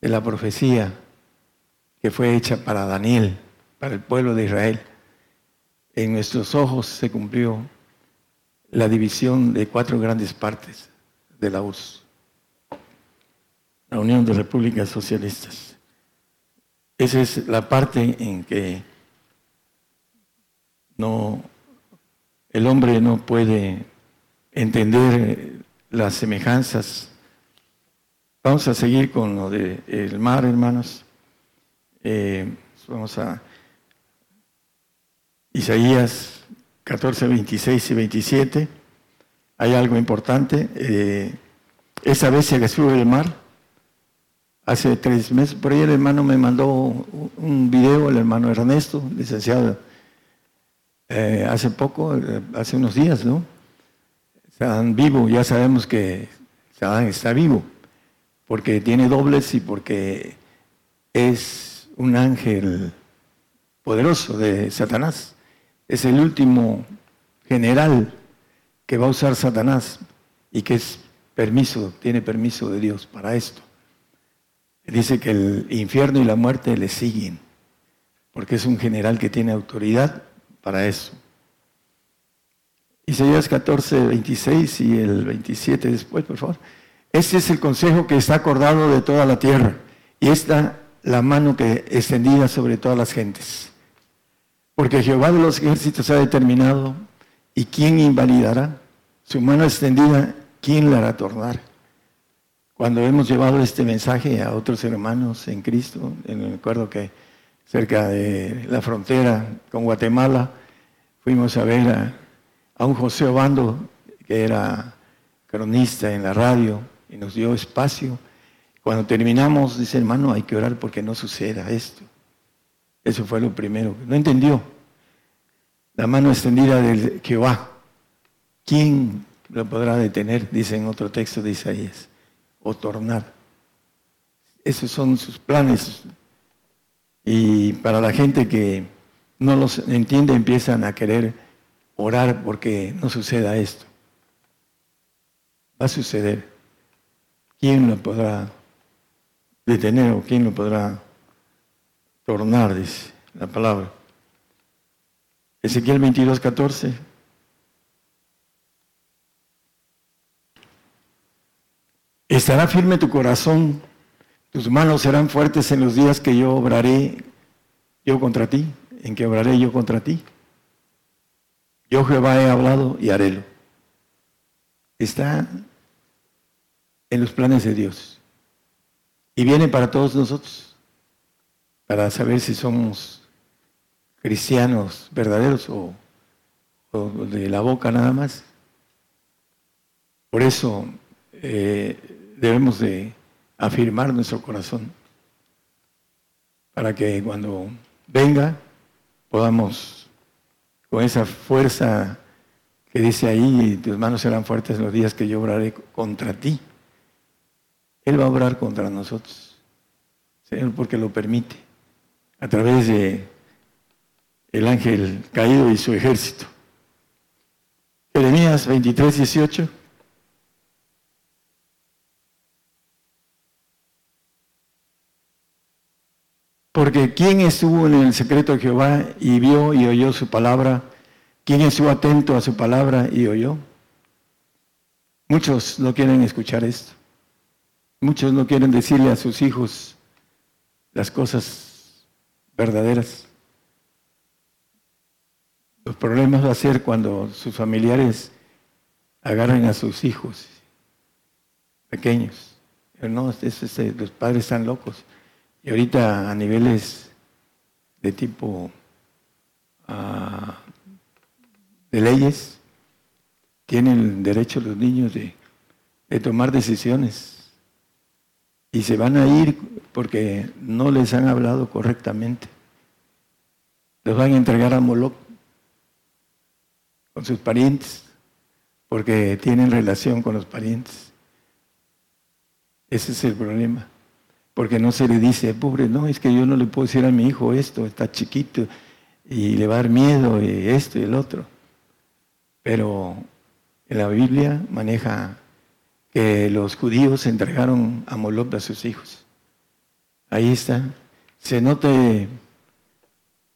de la profecía que fue hecha para Daniel, para el pueblo de Israel. En nuestros ojos se cumplió la división de cuatro grandes partes de la URSS, la Unión de Repúblicas Socialistas. Esa es la parte en que no, el hombre no puede entender las semejanzas Vamos a seguir con lo del mar, hermanos. Eh, vamos a Isaías 14, 26 y 27, hay algo importante. Eh, esa vez se sube el mar, hace tres meses, por ahí el hermano me mandó un video, el hermano Ernesto, licenciado, eh, hace poco, hace unos días, ¿no? Están vivo, ya sabemos que está vivo, porque tiene dobles y porque es un ángel poderoso de Satanás. Es el último general que va a usar Satanás y que es permiso, tiene permiso de Dios para esto. Dice que el infierno y la muerte le siguen, porque es un general que tiene autoridad para eso. Isaías 14, 26 y el 27 después, por favor. Este es el consejo que está acordado de toda la tierra y esta la mano que extendida sobre todas las gentes. Porque Jehová de los ejércitos ha determinado y quién invalidará su mano extendida, quién la hará tornar. Cuando hemos llevado este mensaje a otros hermanos en Cristo, me acuerdo que cerca de la frontera con Guatemala, fuimos a ver a, a un José Obando, que era cronista en la radio, y nos dio espacio. Cuando terminamos, dice hermano, hay que orar porque no suceda esto. Eso fue lo primero. No entendió. La mano extendida del Jehová. ¿Quién lo podrá detener? Dice en otro texto de Isaías o tornar. Esos son sus planes. Y para la gente que no los entiende, empiezan a querer orar porque no suceda esto. Va a suceder. ¿Quién lo podrá detener o quién lo podrá tornar? Dice la palabra. Ezequiel 22, 14. Estará firme tu corazón, tus manos serán fuertes en los días que yo obraré yo contra ti, en que obraré yo contra ti. Yo Jehová he hablado y harélo. Está en los planes de Dios. Y viene para todos nosotros, para saber si somos cristianos verdaderos o, de la boca nada más. Por eso eh, debemos de afirmar nuestro corazón para que cuando venga podamos con esa fuerza que dice ahí, tus manos serán fuertes los días que yo obraré contra ti. Él va a obrar contra nosotros, Señor, porque lo permite, a través de el ángel caído y su ejército. Jeremías 23, 18. Porque ¿quién estuvo en el secreto de Jehová y vio y oyó su palabra? ¿Quién estuvo atento a su palabra y oyó? Muchos no quieren escuchar esto. Muchos no quieren decirle a sus hijos las cosas verdaderas. Los problemas va a ser cuando sus familiares agarren a sus hijos pequeños. no, los padres están locos. Y ahorita a niveles de tipo ah, de leyes, tienen derecho los niños de, tomar decisiones. Y se van a ir porque no les han hablado correctamente. Los van a entregar a Moloch con sus parientes, porque tienen relación con los parientes. Ese es el problema porque no se le dice, pobre, no, es que yo no le puedo decir a mi hijo esto, está chiquito y le va a dar miedo y esto y el otro. Pero en la Biblia maneja que los judíos entregaron a Moloch a sus hijos. Ahí está. Se note,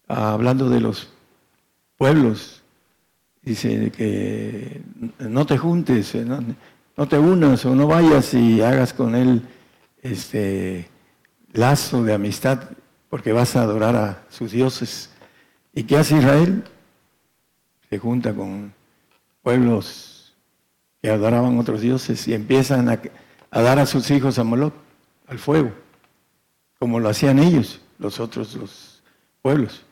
hablando de los pueblos, dice que no te juntes, no, no te unas o no vayas y hagas con él este, lazo de amistad porque vas a adorar a sus dioses. ¿Y qué hace Israel? Se junta con pueblos que adoraban otros dioses y empiezan a, dar a sus hijos a Moloch, al fuego, como lo hacían ellos, los otros los pueblos.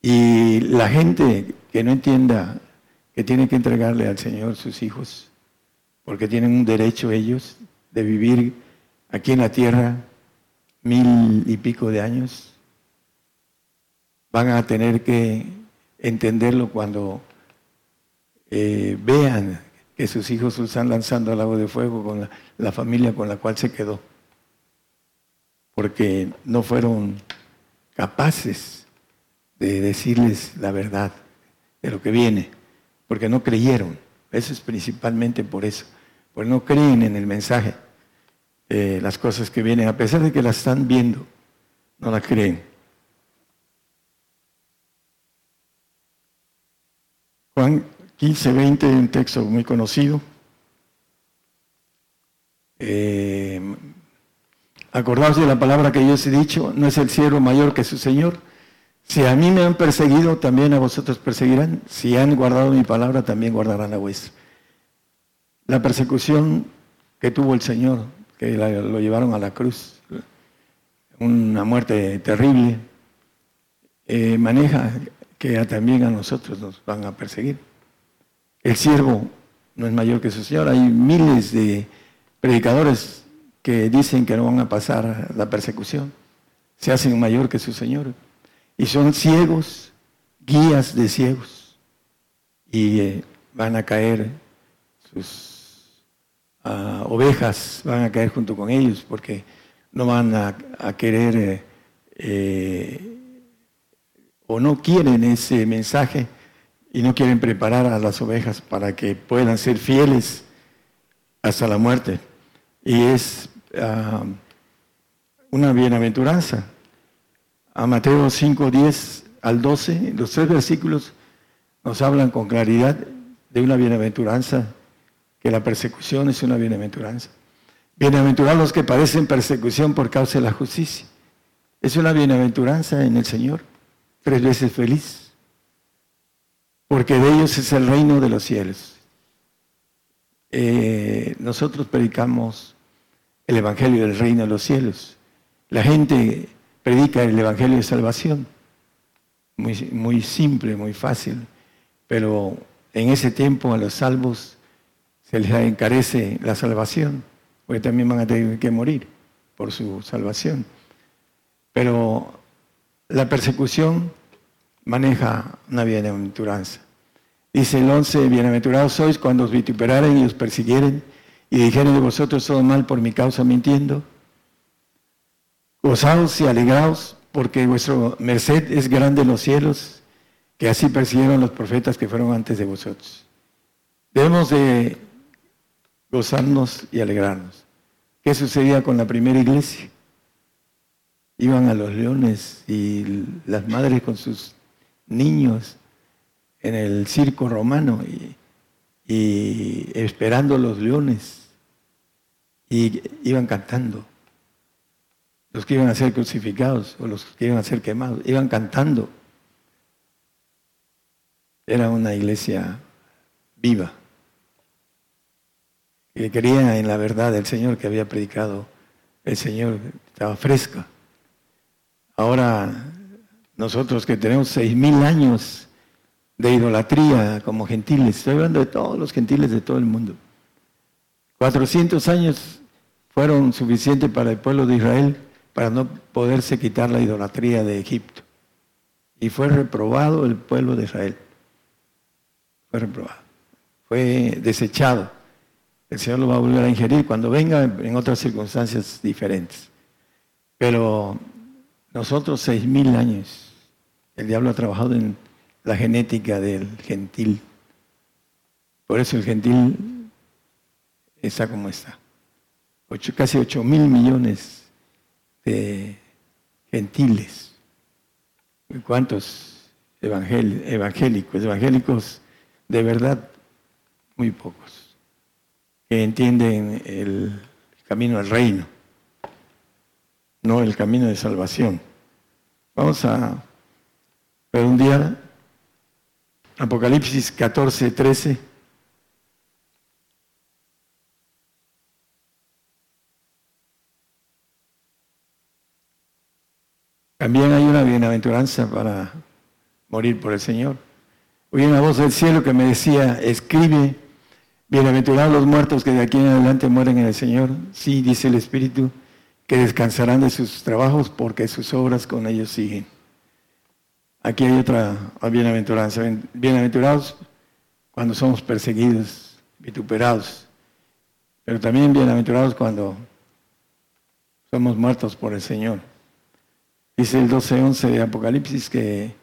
Y la gente que no entienda que tiene que entregarle al Señor sus hijos, porque tienen un derecho ellos de vivir aquí en la tierra mil y pico de años, van a tener que entenderlo cuando eh, vean que sus hijos se están lanzando al agua de fuego con la familia con la cual se quedó, porque no fueron capaces de decirles la verdad de lo que viene, porque no creyeron. Eso es principalmente por eso, porque no creen en el mensaje, eh, las cosas que vienen, a pesar de que las están viendo, no las creen. Juan 15, 20, un texto muy conocido. Eh, acordaos de la palabra que yo os he dicho, no es el siervo mayor que su Señor. Si a mí me han perseguido, también a vosotros perseguirán. Si han guardado mi palabra, también guardarán la vuestra. La persecución que tuvo el Señor, que lo llevaron a la cruz, una muerte terrible, eh, maneja que también a nosotros nos van a perseguir. El siervo no es mayor que su Señor. Hay miles de predicadores que dicen que no van a pasar la persecución. Se hacen mayor que su Señor. Y son ciegos, guías de ciegos. Y eh, van a caer sus ah, ovejas, van a caer junto con ellos porque no van a, querer eh, eh, o no quieren ese mensaje y no quieren preparar a las ovejas para que puedan ser fieles hasta la muerte. Y es ah, una bienaventuranza. A Mateo 5, 10 al 12, los tres versículos nos hablan con claridad de una bienaventuranza, que la persecución es una bienaventuranza. Bienaventurados los que padecen persecución por causa de la justicia. Es una bienaventuranza en el Señor, tres veces feliz, porque de ellos es el reino de los cielos. Eh, nosotros predicamos el Evangelio del Reino de los Cielos. La gente predica el Evangelio de Salvación. Muy, muy simple, muy fácil. Pero en ese tiempo a los salvos se les encarece la salvación, porque también van a tener que morir por su salvación. Pero la persecución maneja una bienaventuranza. Dice el 11, bienaventurados sois cuando os vituperaren y os persiguieren y dijeren de vosotros todo mal por mi causa mintiendo. Gozaos y alegraos porque vuestro merced es grande en los cielos, que así persiguieron los profetas que fueron antes de vosotros. Debemos de gozarnos y alegrarnos. ¿Qué sucedía con la primera iglesia? Iban a los leones y las madres con sus niños en el circo romano y, esperando los leones y iban cantando. Los que iban a ser crucificados o los que iban a ser quemados, iban cantando. Era una iglesia viva, que creía en la verdad del Señor que había predicado el Señor, estaba fresca. Ahora, nosotros que tenemos seis mil años de idolatría como gentiles. Estoy hablando de todos los gentiles de todo el mundo. 400 años fueron suficientes para el pueblo de Israel para no poderse quitar la idolatría de Egipto. Y fue reprobado el pueblo de Israel. Fue reprobado. Fue desechado. El Señor lo va a volver a ingerir cuando venga en otras circunstancias diferentes. Pero nosotros seis mil años, el diablo ha trabajado en la genética del gentil. Por eso el gentil está como está. casi 8 mil millones de gentiles. ¿Cuántos evangélicos? Evangélicos de verdad, muy pocos, que entienden el camino al reino, no el camino de salvación. Vamos a redondear Apocalipsis 14, 13. También hay una bienaventuranza para morir por el Señor. Oí una voz del cielo que me decía, escribe, bienaventurados los muertos que de aquí en adelante mueren en el Señor. Sí, dice el Espíritu, que descansarán de sus trabajos porque sus obras con ellos siguen. Aquí hay otra bienaventuranza. Bienaventurados cuando somos perseguidos, vituperados, pero también bienaventurados cuando somos muertos por el Señor. Dice el 12.11 de Apocalipsis que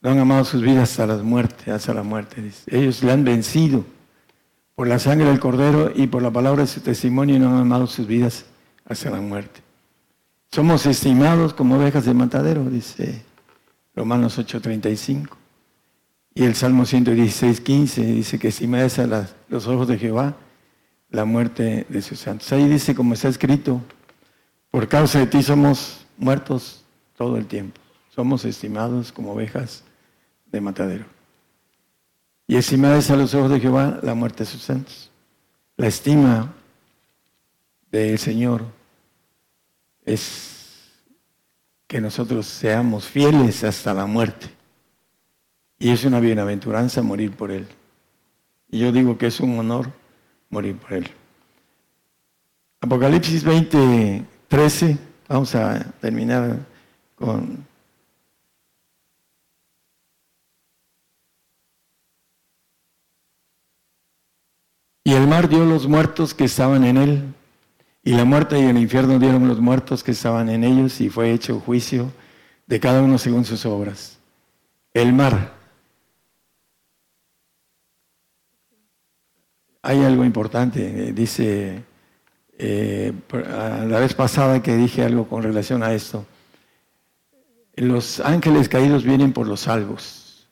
no han amado sus vidas hasta la muerte, hasta la muerte. Ellos le han vencido por la sangre del Cordero y por la palabra de su testimonio y no han amado sus vidas hasta la muerte. Somos estimados como ovejas de matadero, dice Romanos 8:35. Y el Salmo 116:15 dice que estimadas a los ojos de Jehová la muerte de sus santos. Ahí dice, como está escrito, por causa de ti somos muertos todo el tiempo. Somos estimados como ovejas de matadero. Y estimadas a los ojos de Jehová la muerte de sus santos. La estima del Señor es que nosotros seamos fieles hasta la muerte. Y es una bienaventuranza morir por Él. Y yo digo que es un honor morir por Él. Apocalipsis 20, 13, vamos a terminar con... Y el mar dio los muertos que estaban en él y la muerte y el infierno dieron los muertos que estaban en ellos y fue hecho juicio de cada uno según sus obras. El mar. Hay algo importante, eh, dice eh, la vez pasada que dije algo con relación a esto. Los ángeles caídos vienen por los salvos,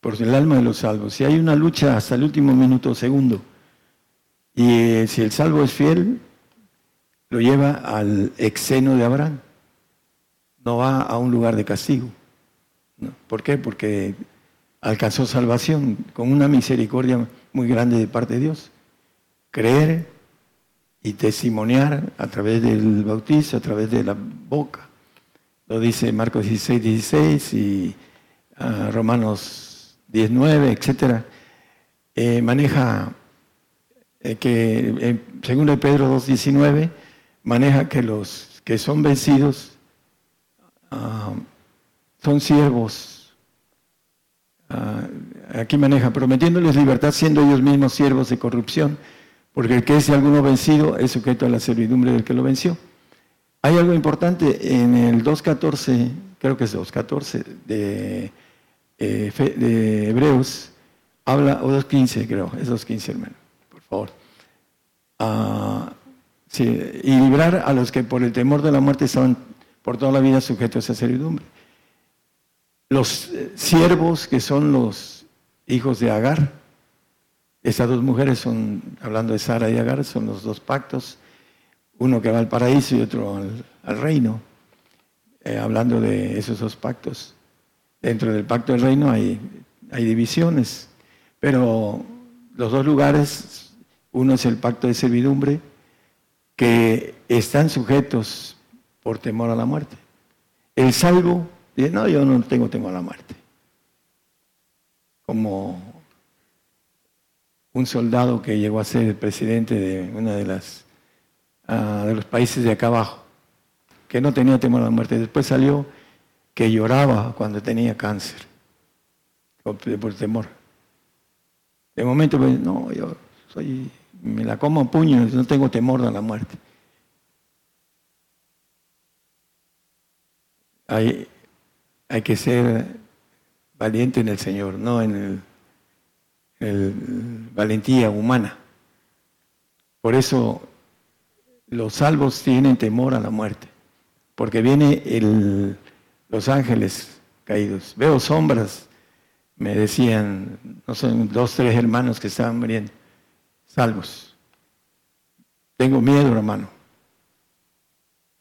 por el alma de los salvos. Y hay una lucha hasta el último minuto segundo. Y eh, si el salvo es fiel, lo lleva al exeno de Abraham. No va a un lugar de castigo. ¿Por qué? Porque alcanzó salvación con una misericordia muy grande de parte de Dios. Creer y testimoniar a través del bautizo, a través de la boca. Lo dice Marcos 16, 16 y uh, Romanos 19, etc. Eh, maneja eh, que segundo de Pedro 2.19 maneja que los que son vencidos ah, son siervos. Ah, aquí maneja prometiéndoles libertad siendo ellos mismos siervos de corrupción, porque el que es alguno vencido es sujeto a la servidumbre del que lo venció. Hay algo importante en el 2.14, creo que es 2.14 de, eh, de Hebreos, habla, o 2.15 creo, es 2.15 hermano Ah, y librar a los que por el temor de la muerte estaban por toda la vida sujetos a servidumbre. Los eh, siervos que son los hijos de Agar, estas dos mujeres son, hablando de Sara y Agar, son los dos pactos, uno que va al paraíso y otro al, reino, eh, hablando de esos dos pactos. Dentro del pacto del reino hay, hay divisiones, pero los dos lugares uno es el pacto de servidumbre, que están sujetos por temor a la muerte. El salvo dice, no, yo no tengo temor a la muerte. Como un soldado que llegó a ser el presidente de uno de las ah, de los países de acá abajo, que no tenía temor a la muerte. Después salió que lloraba cuando tenía cáncer, por, por temor. De momento, pues, no, yo soy me la como a puños, no tengo temor de la muerte. Hay, hay que ser valiente en el Señor, no en el, valentía humana. Por eso los salvos tienen temor a la muerte, porque viene el, los ángeles caídos. Veo sombras, me decían, no son dos, tres hermanos que estaban muriendo salvos. Tengo miedo, hermano.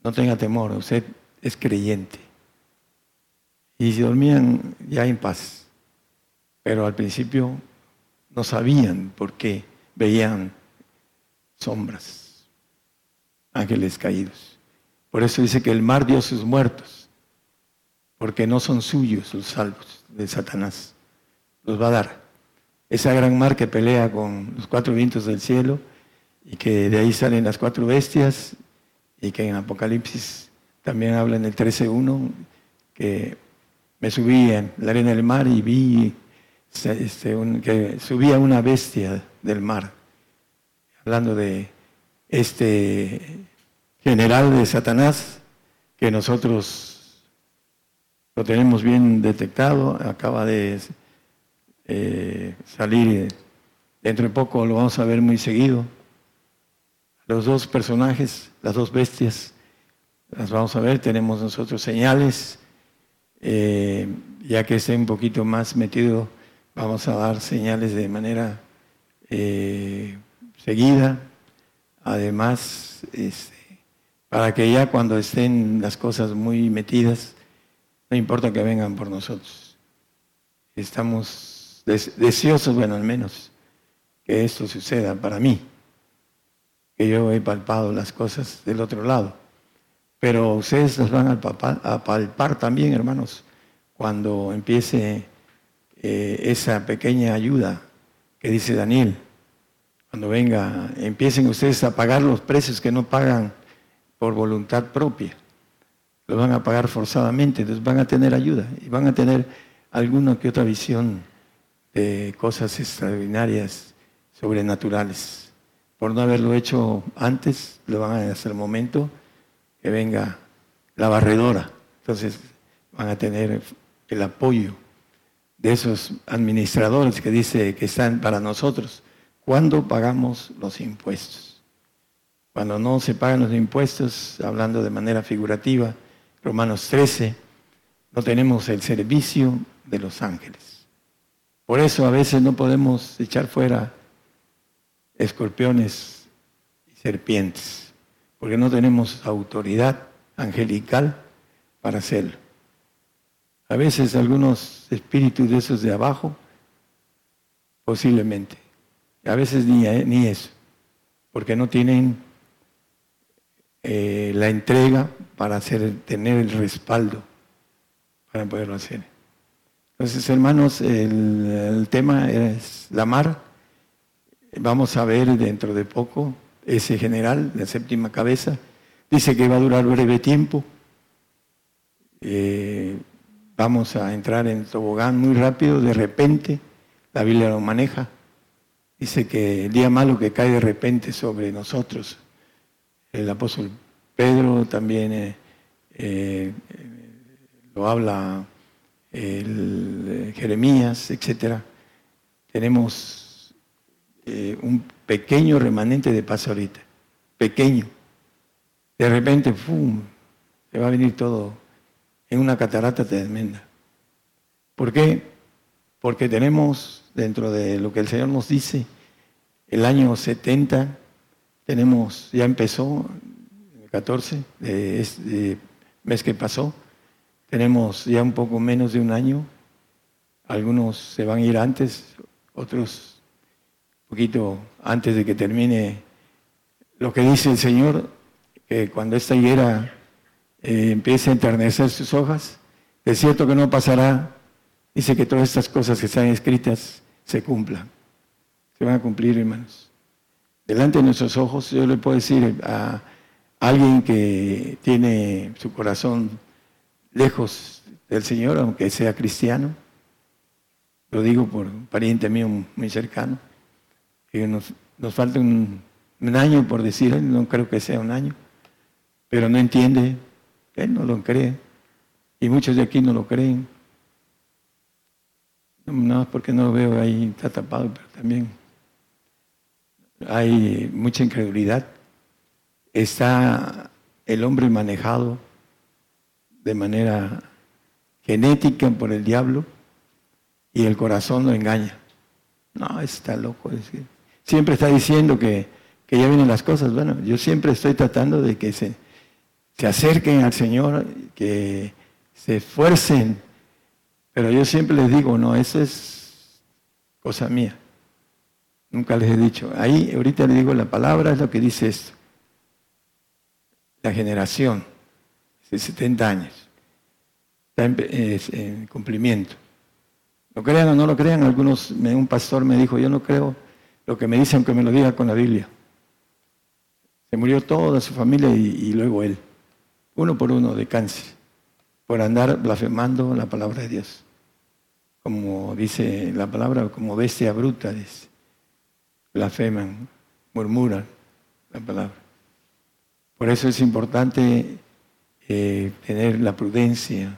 No tenga temor, usted es creyente. Y se dormían ya en paz. Pero al principio no sabían por qué veían sombras, ángeles caídos. Por eso dice que el mar dio sus muertos. porque no son suyos los salvos de Satanás. Los va a dar. Esa gran mar que pelea con los cuatro vientos del cielo y que de ahí salen las cuatro bestias y que en Apocalipsis también habla en el 13.1 que me subí en la arena del mar y vi este, que subía una bestia del mar, hablando de este general de Satanás que nosotros lo tenemos bien detectado, acaba de eh, salir, dentro de poco lo vamos a ver muy seguido. Los dos personajes, las dos bestias, las vamos a ver, tenemos nosotros señales, eh, ya que esté un poquito más metido, vamos a dar señales de manera eh, seguida, además, este, para que ya cuando estén las cosas muy metidas, no importa que vengan por nosotros. Estamos deseosos, bueno, al menos, que esto suceda para mí, que yo he palpado las cosas del otro lado. Pero ustedes las van a palpar, también, hermanos, cuando empiece eh, esa pequeña ayuda que dice Daniel. Cuando venga, empiecen ustedes a pagar los precios que no pagan por voluntad propia. Los van a pagar forzadamente, entonces van a tener ayuda y van a tener alguna que otra visión de cosas extraordinarias, sobrenaturales. Por no haberlo hecho antes, lo van a hacer el momento que venga la barredora. Entonces van a tener el apoyo de esos administradores que dice que están para nosotros. ¿Cuándo pagamos los impuestos? Cuando no se pagan los impuestos, hablando de manera figurativa, Romanos 13, no tenemos el servicio de los ángeles. Por eso a veces no podemos echar fuera escorpiones y serpientes, porque no tenemos autoridad angelical para hacerlo. A veces algunos espíritus de esos de abajo, posiblemente, a veces ni, eh, ni eso, porque no tienen eh, la entrega para hacer, tener el respaldo para poderlo hacer. Entonces, hermanos, el, tema es la mar. Vamos a ver dentro de poco ese general, la séptima cabeza. Dice que va a durar breve tiempo. Eh, vamos a entrar en tobogán muy rápido, de repente. La Biblia lo maneja. Dice que el día malo que cae de repente sobre nosotros, el apóstol Pedro también eh, eh, lo habla el, eh, Jeremías, etc. Tenemos un pequeño remanente de paz ahorita, pequeño. De repente, ¡pum!, se va a venir todo en una catarata tremenda. ¿Por qué? Porque tenemos dentro de lo que el Señor nos dice, el año 70, tenemos, ya empezó, el 14, de este mes que pasó, tenemos ya un poco menos de un año, algunos se van a ir antes, otros un poquito antes de que termine lo que dice el Señor, que cuando esta higuera eh, empiece a enternecer sus hojas, es cierto que no pasará, dice que todas estas cosas que están escritas se cumplan. Se van a cumplir, hermanos. Delante de nuestros ojos, yo le puedo decir a alguien que tiene su corazón lejos del Señor, aunque sea cristiano, lo digo por un pariente mío muy cercano, que nos, falta un, año por decir, no creo que sea un año, pero no entiende, él no lo cree, y muchos de aquí no lo creen. No, porque no lo veo ahí, está tapado, pero también hay mucha incredulidad. Está el hombre manejado de manera genética por el diablo y el corazón lo engaña. No, está loco. siempre está diciendo que, que, ya vienen las cosas. Bueno, yo siempre estoy tratando de que se, se acerquen al Señor, que se esfuercen pero yo siempre les digo, no, eso es cosa mía. Nunca les he dicho. Ahí ahorita le digo la palabra, es lo que dice esto. La generación de 70 años. está en, cumplimiento. Lo crean o no lo crean, algunos, un pastor me dijo, yo no creo lo que me dicen, aunque me lo diga con la Biblia. Se murió toda su familia y, luego él, uno por uno de cáncer, por andar blasfemando la palabra de Dios. Como dice la palabra, como bestia bruta, dice. Blasfeman, murmuran la palabra. Por eso es importante eh, tener la prudencia,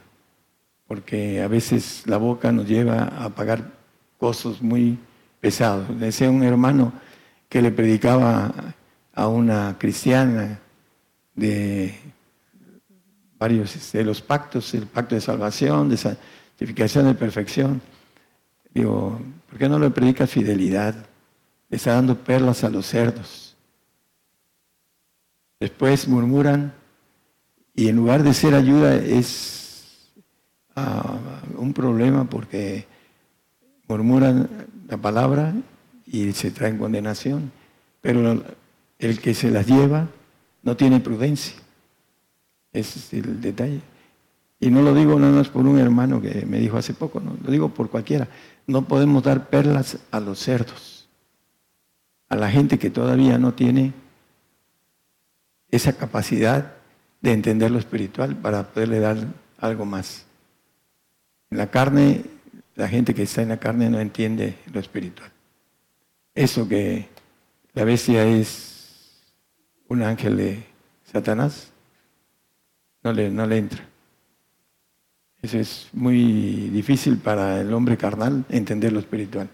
porque a veces la boca nos lleva a pagar costos muy pesados. Decía un hermano que le predicaba a una cristiana de varios de este, los pactos, el pacto de salvación, de santificación, de perfección. Digo, ¿por qué no le predica fidelidad? Le está dando perlas a los cerdos. Después murmuran y en lugar de ser ayuda es ah, un problema porque murmuran la palabra y se traen condenación. Pero el que se las lleva no tiene prudencia. Es el detalle. Y no lo digo nada más por un hermano que me dijo hace poco, lo digo por cualquiera. No podemos dar perlas a los cerdos, a la gente que todavía no tiene esa capacidad de entender lo espiritual para poderle dar algo más. En la carne, la gente que está en la carne no entiende lo espiritual. Eso que la bestia es un ángel de Satanás, no le, no le entra. Eso es muy difícil para el hombre carnal entender lo espiritual.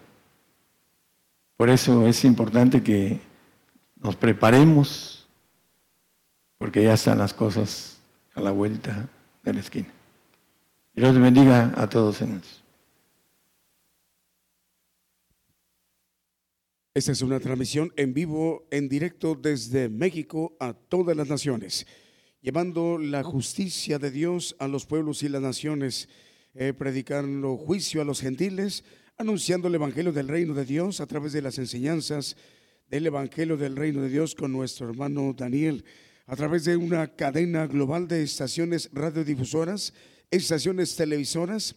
Por eso es importante que nos preparemos, porque ya están las cosas a la vuelta de la esquina. Dios bendiga a todos en eso. Esta es una transmisión en vivo, en directo desde México a todas las naciones, llevando la justicia de Dios a los pueblos y las naciones, eh, predicando juicio a los gentiles, anunciando el Evangelio del Reino de Dios a través de las enseñanzas del Evangelio del Reino de Dios con nuestro hermano Daniel, a través de una cadena global de estaciones radiodifusoras, estaciones televisoras,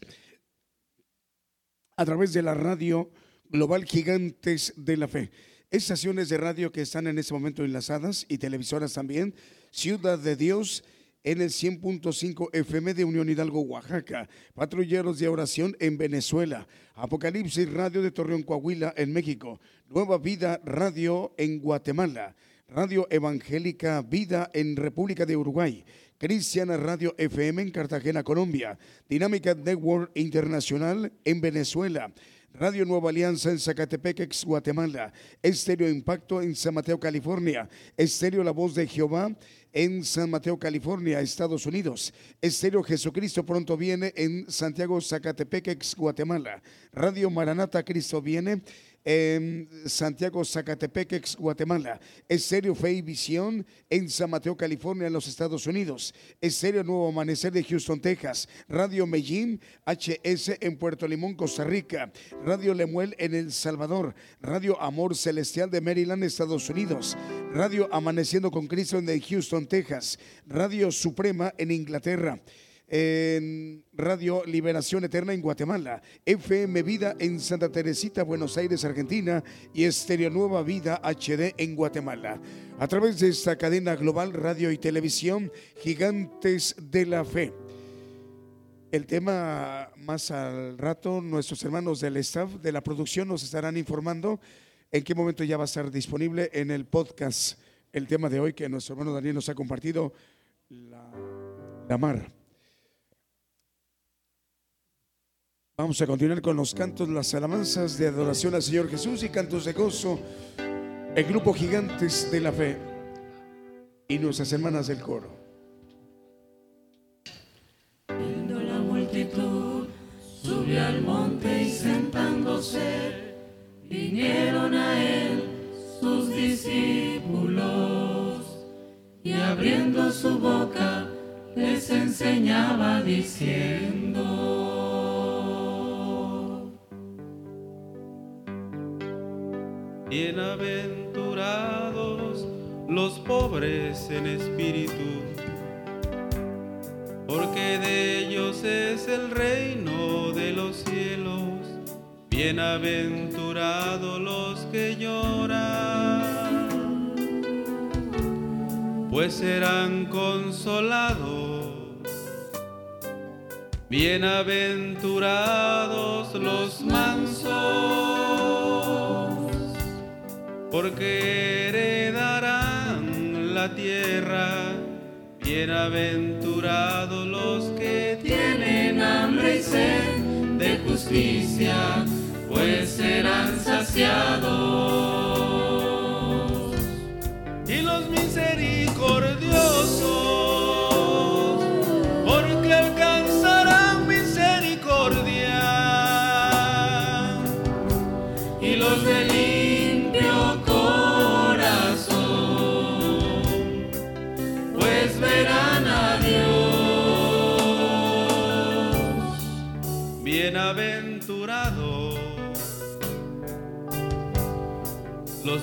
a través de la radio Global Gigantes de la Fe. Estaciones de radio que están en este momento enlazadas y televisoras también. Ciudad de Dios en el 100.5 FM de Unión Hidalgo, Oaxaca. Patrulleros de oración en Venezuela. Apocalipsis Radio de Torreón, Coahuila, en México. Nueva Vida Radio en Guatemala. Radio Evangélica Vida en República de Uruguay. Cristiana Radio FM en Cartagena, Colombia. Dinámica Network Internacional en Venezuela. Radio Nueva Alianza en Zacatepec, ex Guatemala, Estéreo Impacto en San Mateo, California, Estéreo La Voz de Jehová en San Mateo, California, Estados Unidos, Estéreo Jesucristo pronto viene en Santiago, Zacatepec, ex Guatemala, Radio Maranata Cristo viene en Santiago, Zacatepec, ex Guatemala. Estéreo Fe y Visión en San Mateo, California, en los Estados Unidos. Estéreo Nuevo Amanecer de Houston, Texas. Radio Medellín, HS en Puerto Limón, Costa Rica. Radio Lemuel en El Salvador. Radio Amor Celestial de Maryland, Estados Unidos. Radio Amaneciendo con Cristo en Houston, Texas. Radio Suprema en Inglaterra en Radio Liberación Eterna en Guatemala, FM Vida en Santa Teresita, Buenos Aires, Argentina y Estéreo Nueva Vida HD en Guatemala. A través de esta cadena global radio y televisión, Gigantes de la Fe. El tema más al rato, nuestros hermanos del staff de la producción nos estarán informando en qué momento ya va a estar disponible en el podcast el tema de hoy que nuestro hermano Daniel nos ha compartido, la, la mar. Vamos a continuar con los cantos, las alabanzas de adoración al Señor Jesús y cantos de gozo. El grupo Gigantes de la Fe y nuestras hermanas del coro. Viendo la multitud, subió al monte y sentándose, vinieron a él sus discípulos y abriendo su boca les enseñaba diciendo. Bienaventurados los pobres en espíritu, porque de ellos es el reino de los cielos. Bienaventurados los que lloran, pues serán consolados. Bienaventurados los mansos, porque heredarán la tierra. Bienaventurados los que tienen hambre y sed de justicia, pues serán saciados.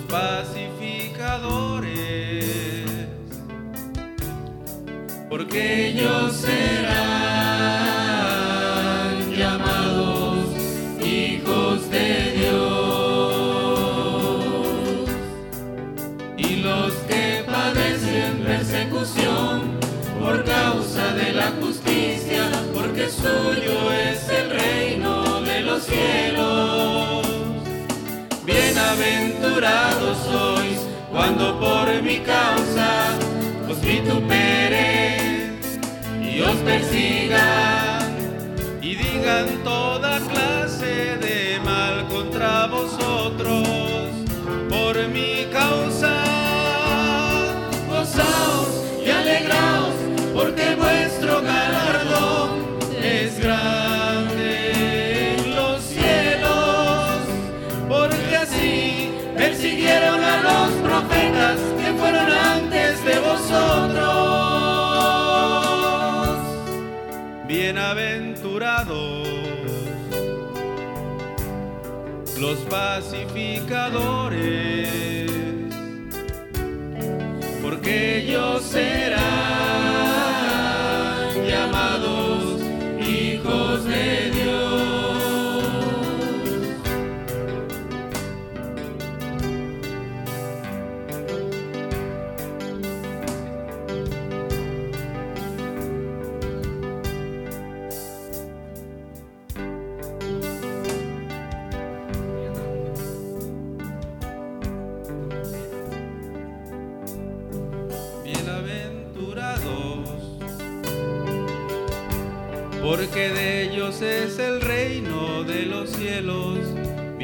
Pacificadores, porque ellos serán llamados hijos de Dios. Y los que padecen persecución por causa de la justicia, porque suyo es el reino de los cielos. Bienaventurados sois cuando por mi causa os vituperen y os persigan y digan toda clase de mal contra vosotros Bienaventurados los pacificadores, porque ellos serán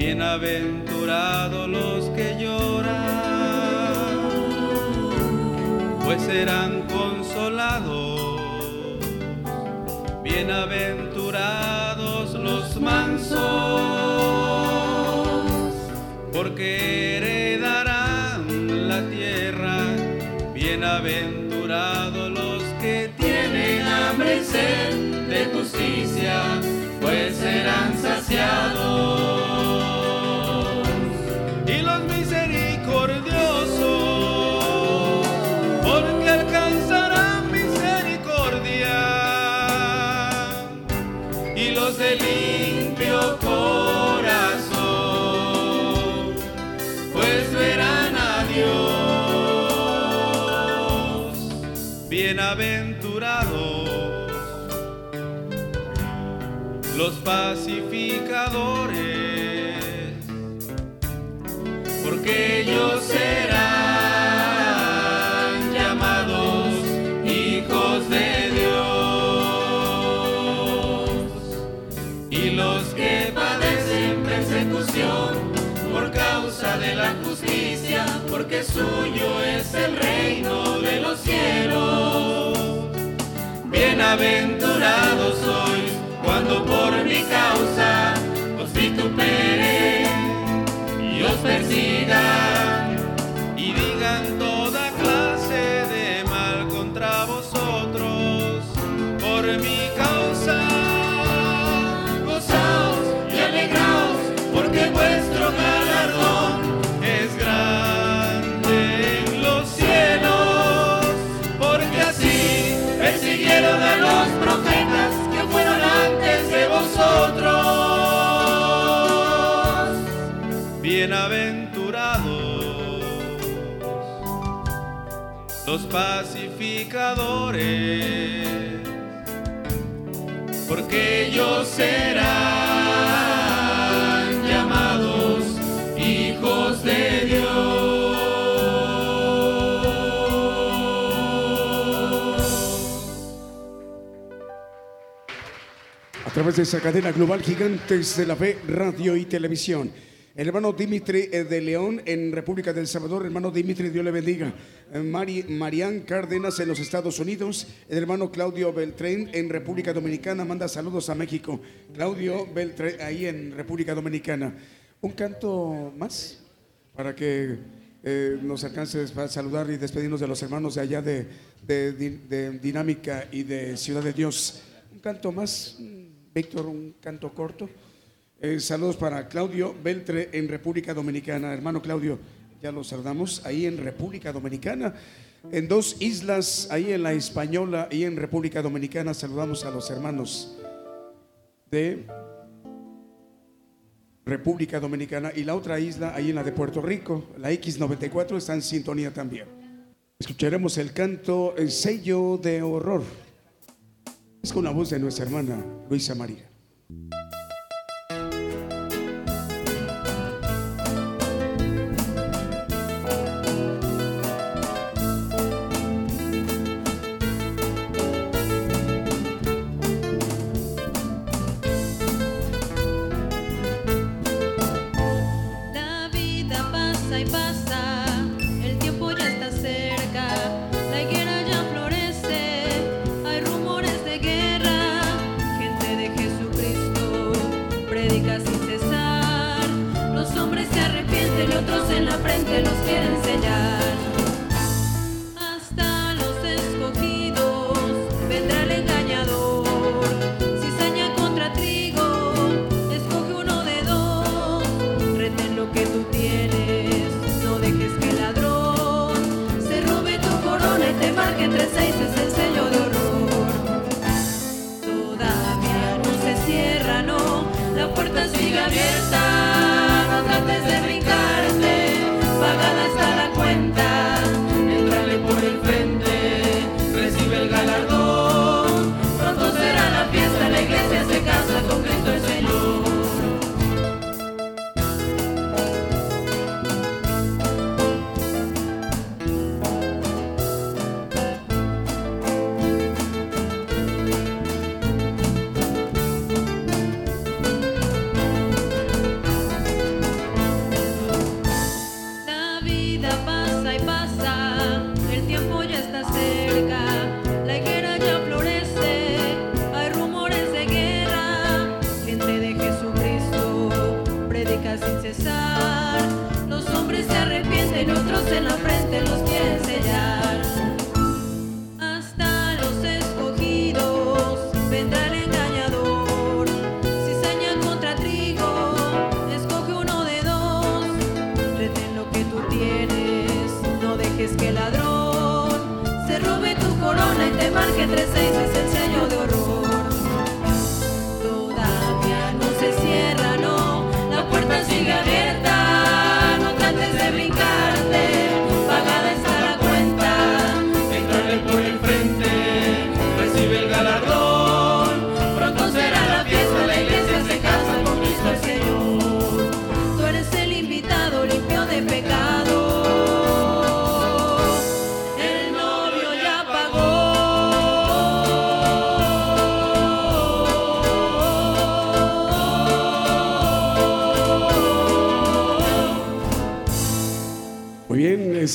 Bienaventurados los que lloran, pues serán consolados. Bienaventurados los mansos, porque heredarán la tierra. Bienaventurados los que tienen hambre y sed de justicia, pues serán saciados. Pacificadores, porque ellos serán llamados hijos de Dios. Y los que padecen persecución por causa de la justicia, porque suyo es el reino de los cielos. Bienaventurados sois por mi causa os vituperen y os persigan los pacificadores, porque ellos serán llamados hijos de Dios. A través de esa cadena global Gigantes de la Fe, Radio y Televisión. El hermano Dimitri eh, de León en República del Salvador, hermano Dimitri, Dios le bendiga. Eh, Mari, Marián Cárdenas en los Estados Unidos, el hermano Claudio Beltrán en República Dominicana, manda saludos a México. Claudio Beltrán ahí en República Dominicana. Un canto más para que eh, nos alcances para saludar y despedirnos de los hermanos de allá de, de- de Dinámica y de Ciudad de Dios. Un canto más, Víctor, un canto corto. Eh, saludos para Claudio Beltre en República Dominicana. Hermano Claudio, ya lo saludamos ahí en República Dominicana. En dos islas, ahí en la Española y en República Dominicana, saludamos a los hermanos de República Dominicana y la otra isla, ahí en la de Puerto Rico, la X94, está en sintonía también. Escucharemos el canto El sello de horror. Es con la voz de nuestra hermana Luisa María.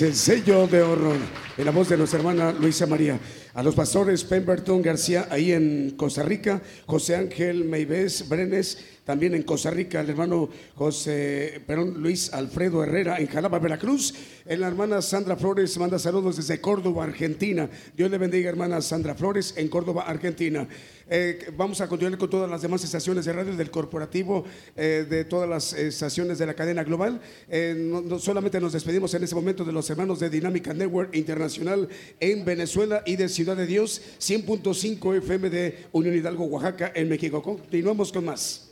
El sello de horror. En la voz de nuestra hermana Luisa María. A los pastores Pemberton García, ahí en Costa Rica. José Ángel Meibés Brenes, también en Costa Rica. El hermano José, Luis Alfredo Herrera, en Jalapa, Veracruz. En la hermana Sandra Flores manda saludos desde Córdoba, Argentina. Dios le bendiga, hermana Sandra Flores, en Córdoba, Argentina. Eh, vamos a continuar con todas las demás estaciones de radio del corporativo, eh, de todas las estaciones de la cadena global. Eh, no, solamente nos despedimos en ese momento de los hermanos de Dinámica Network Internacional en Venezuela y de Ciudad de Dios, 100.5 FM de Unión Hidalgo, Oaxaca, en México. Continuamos con más.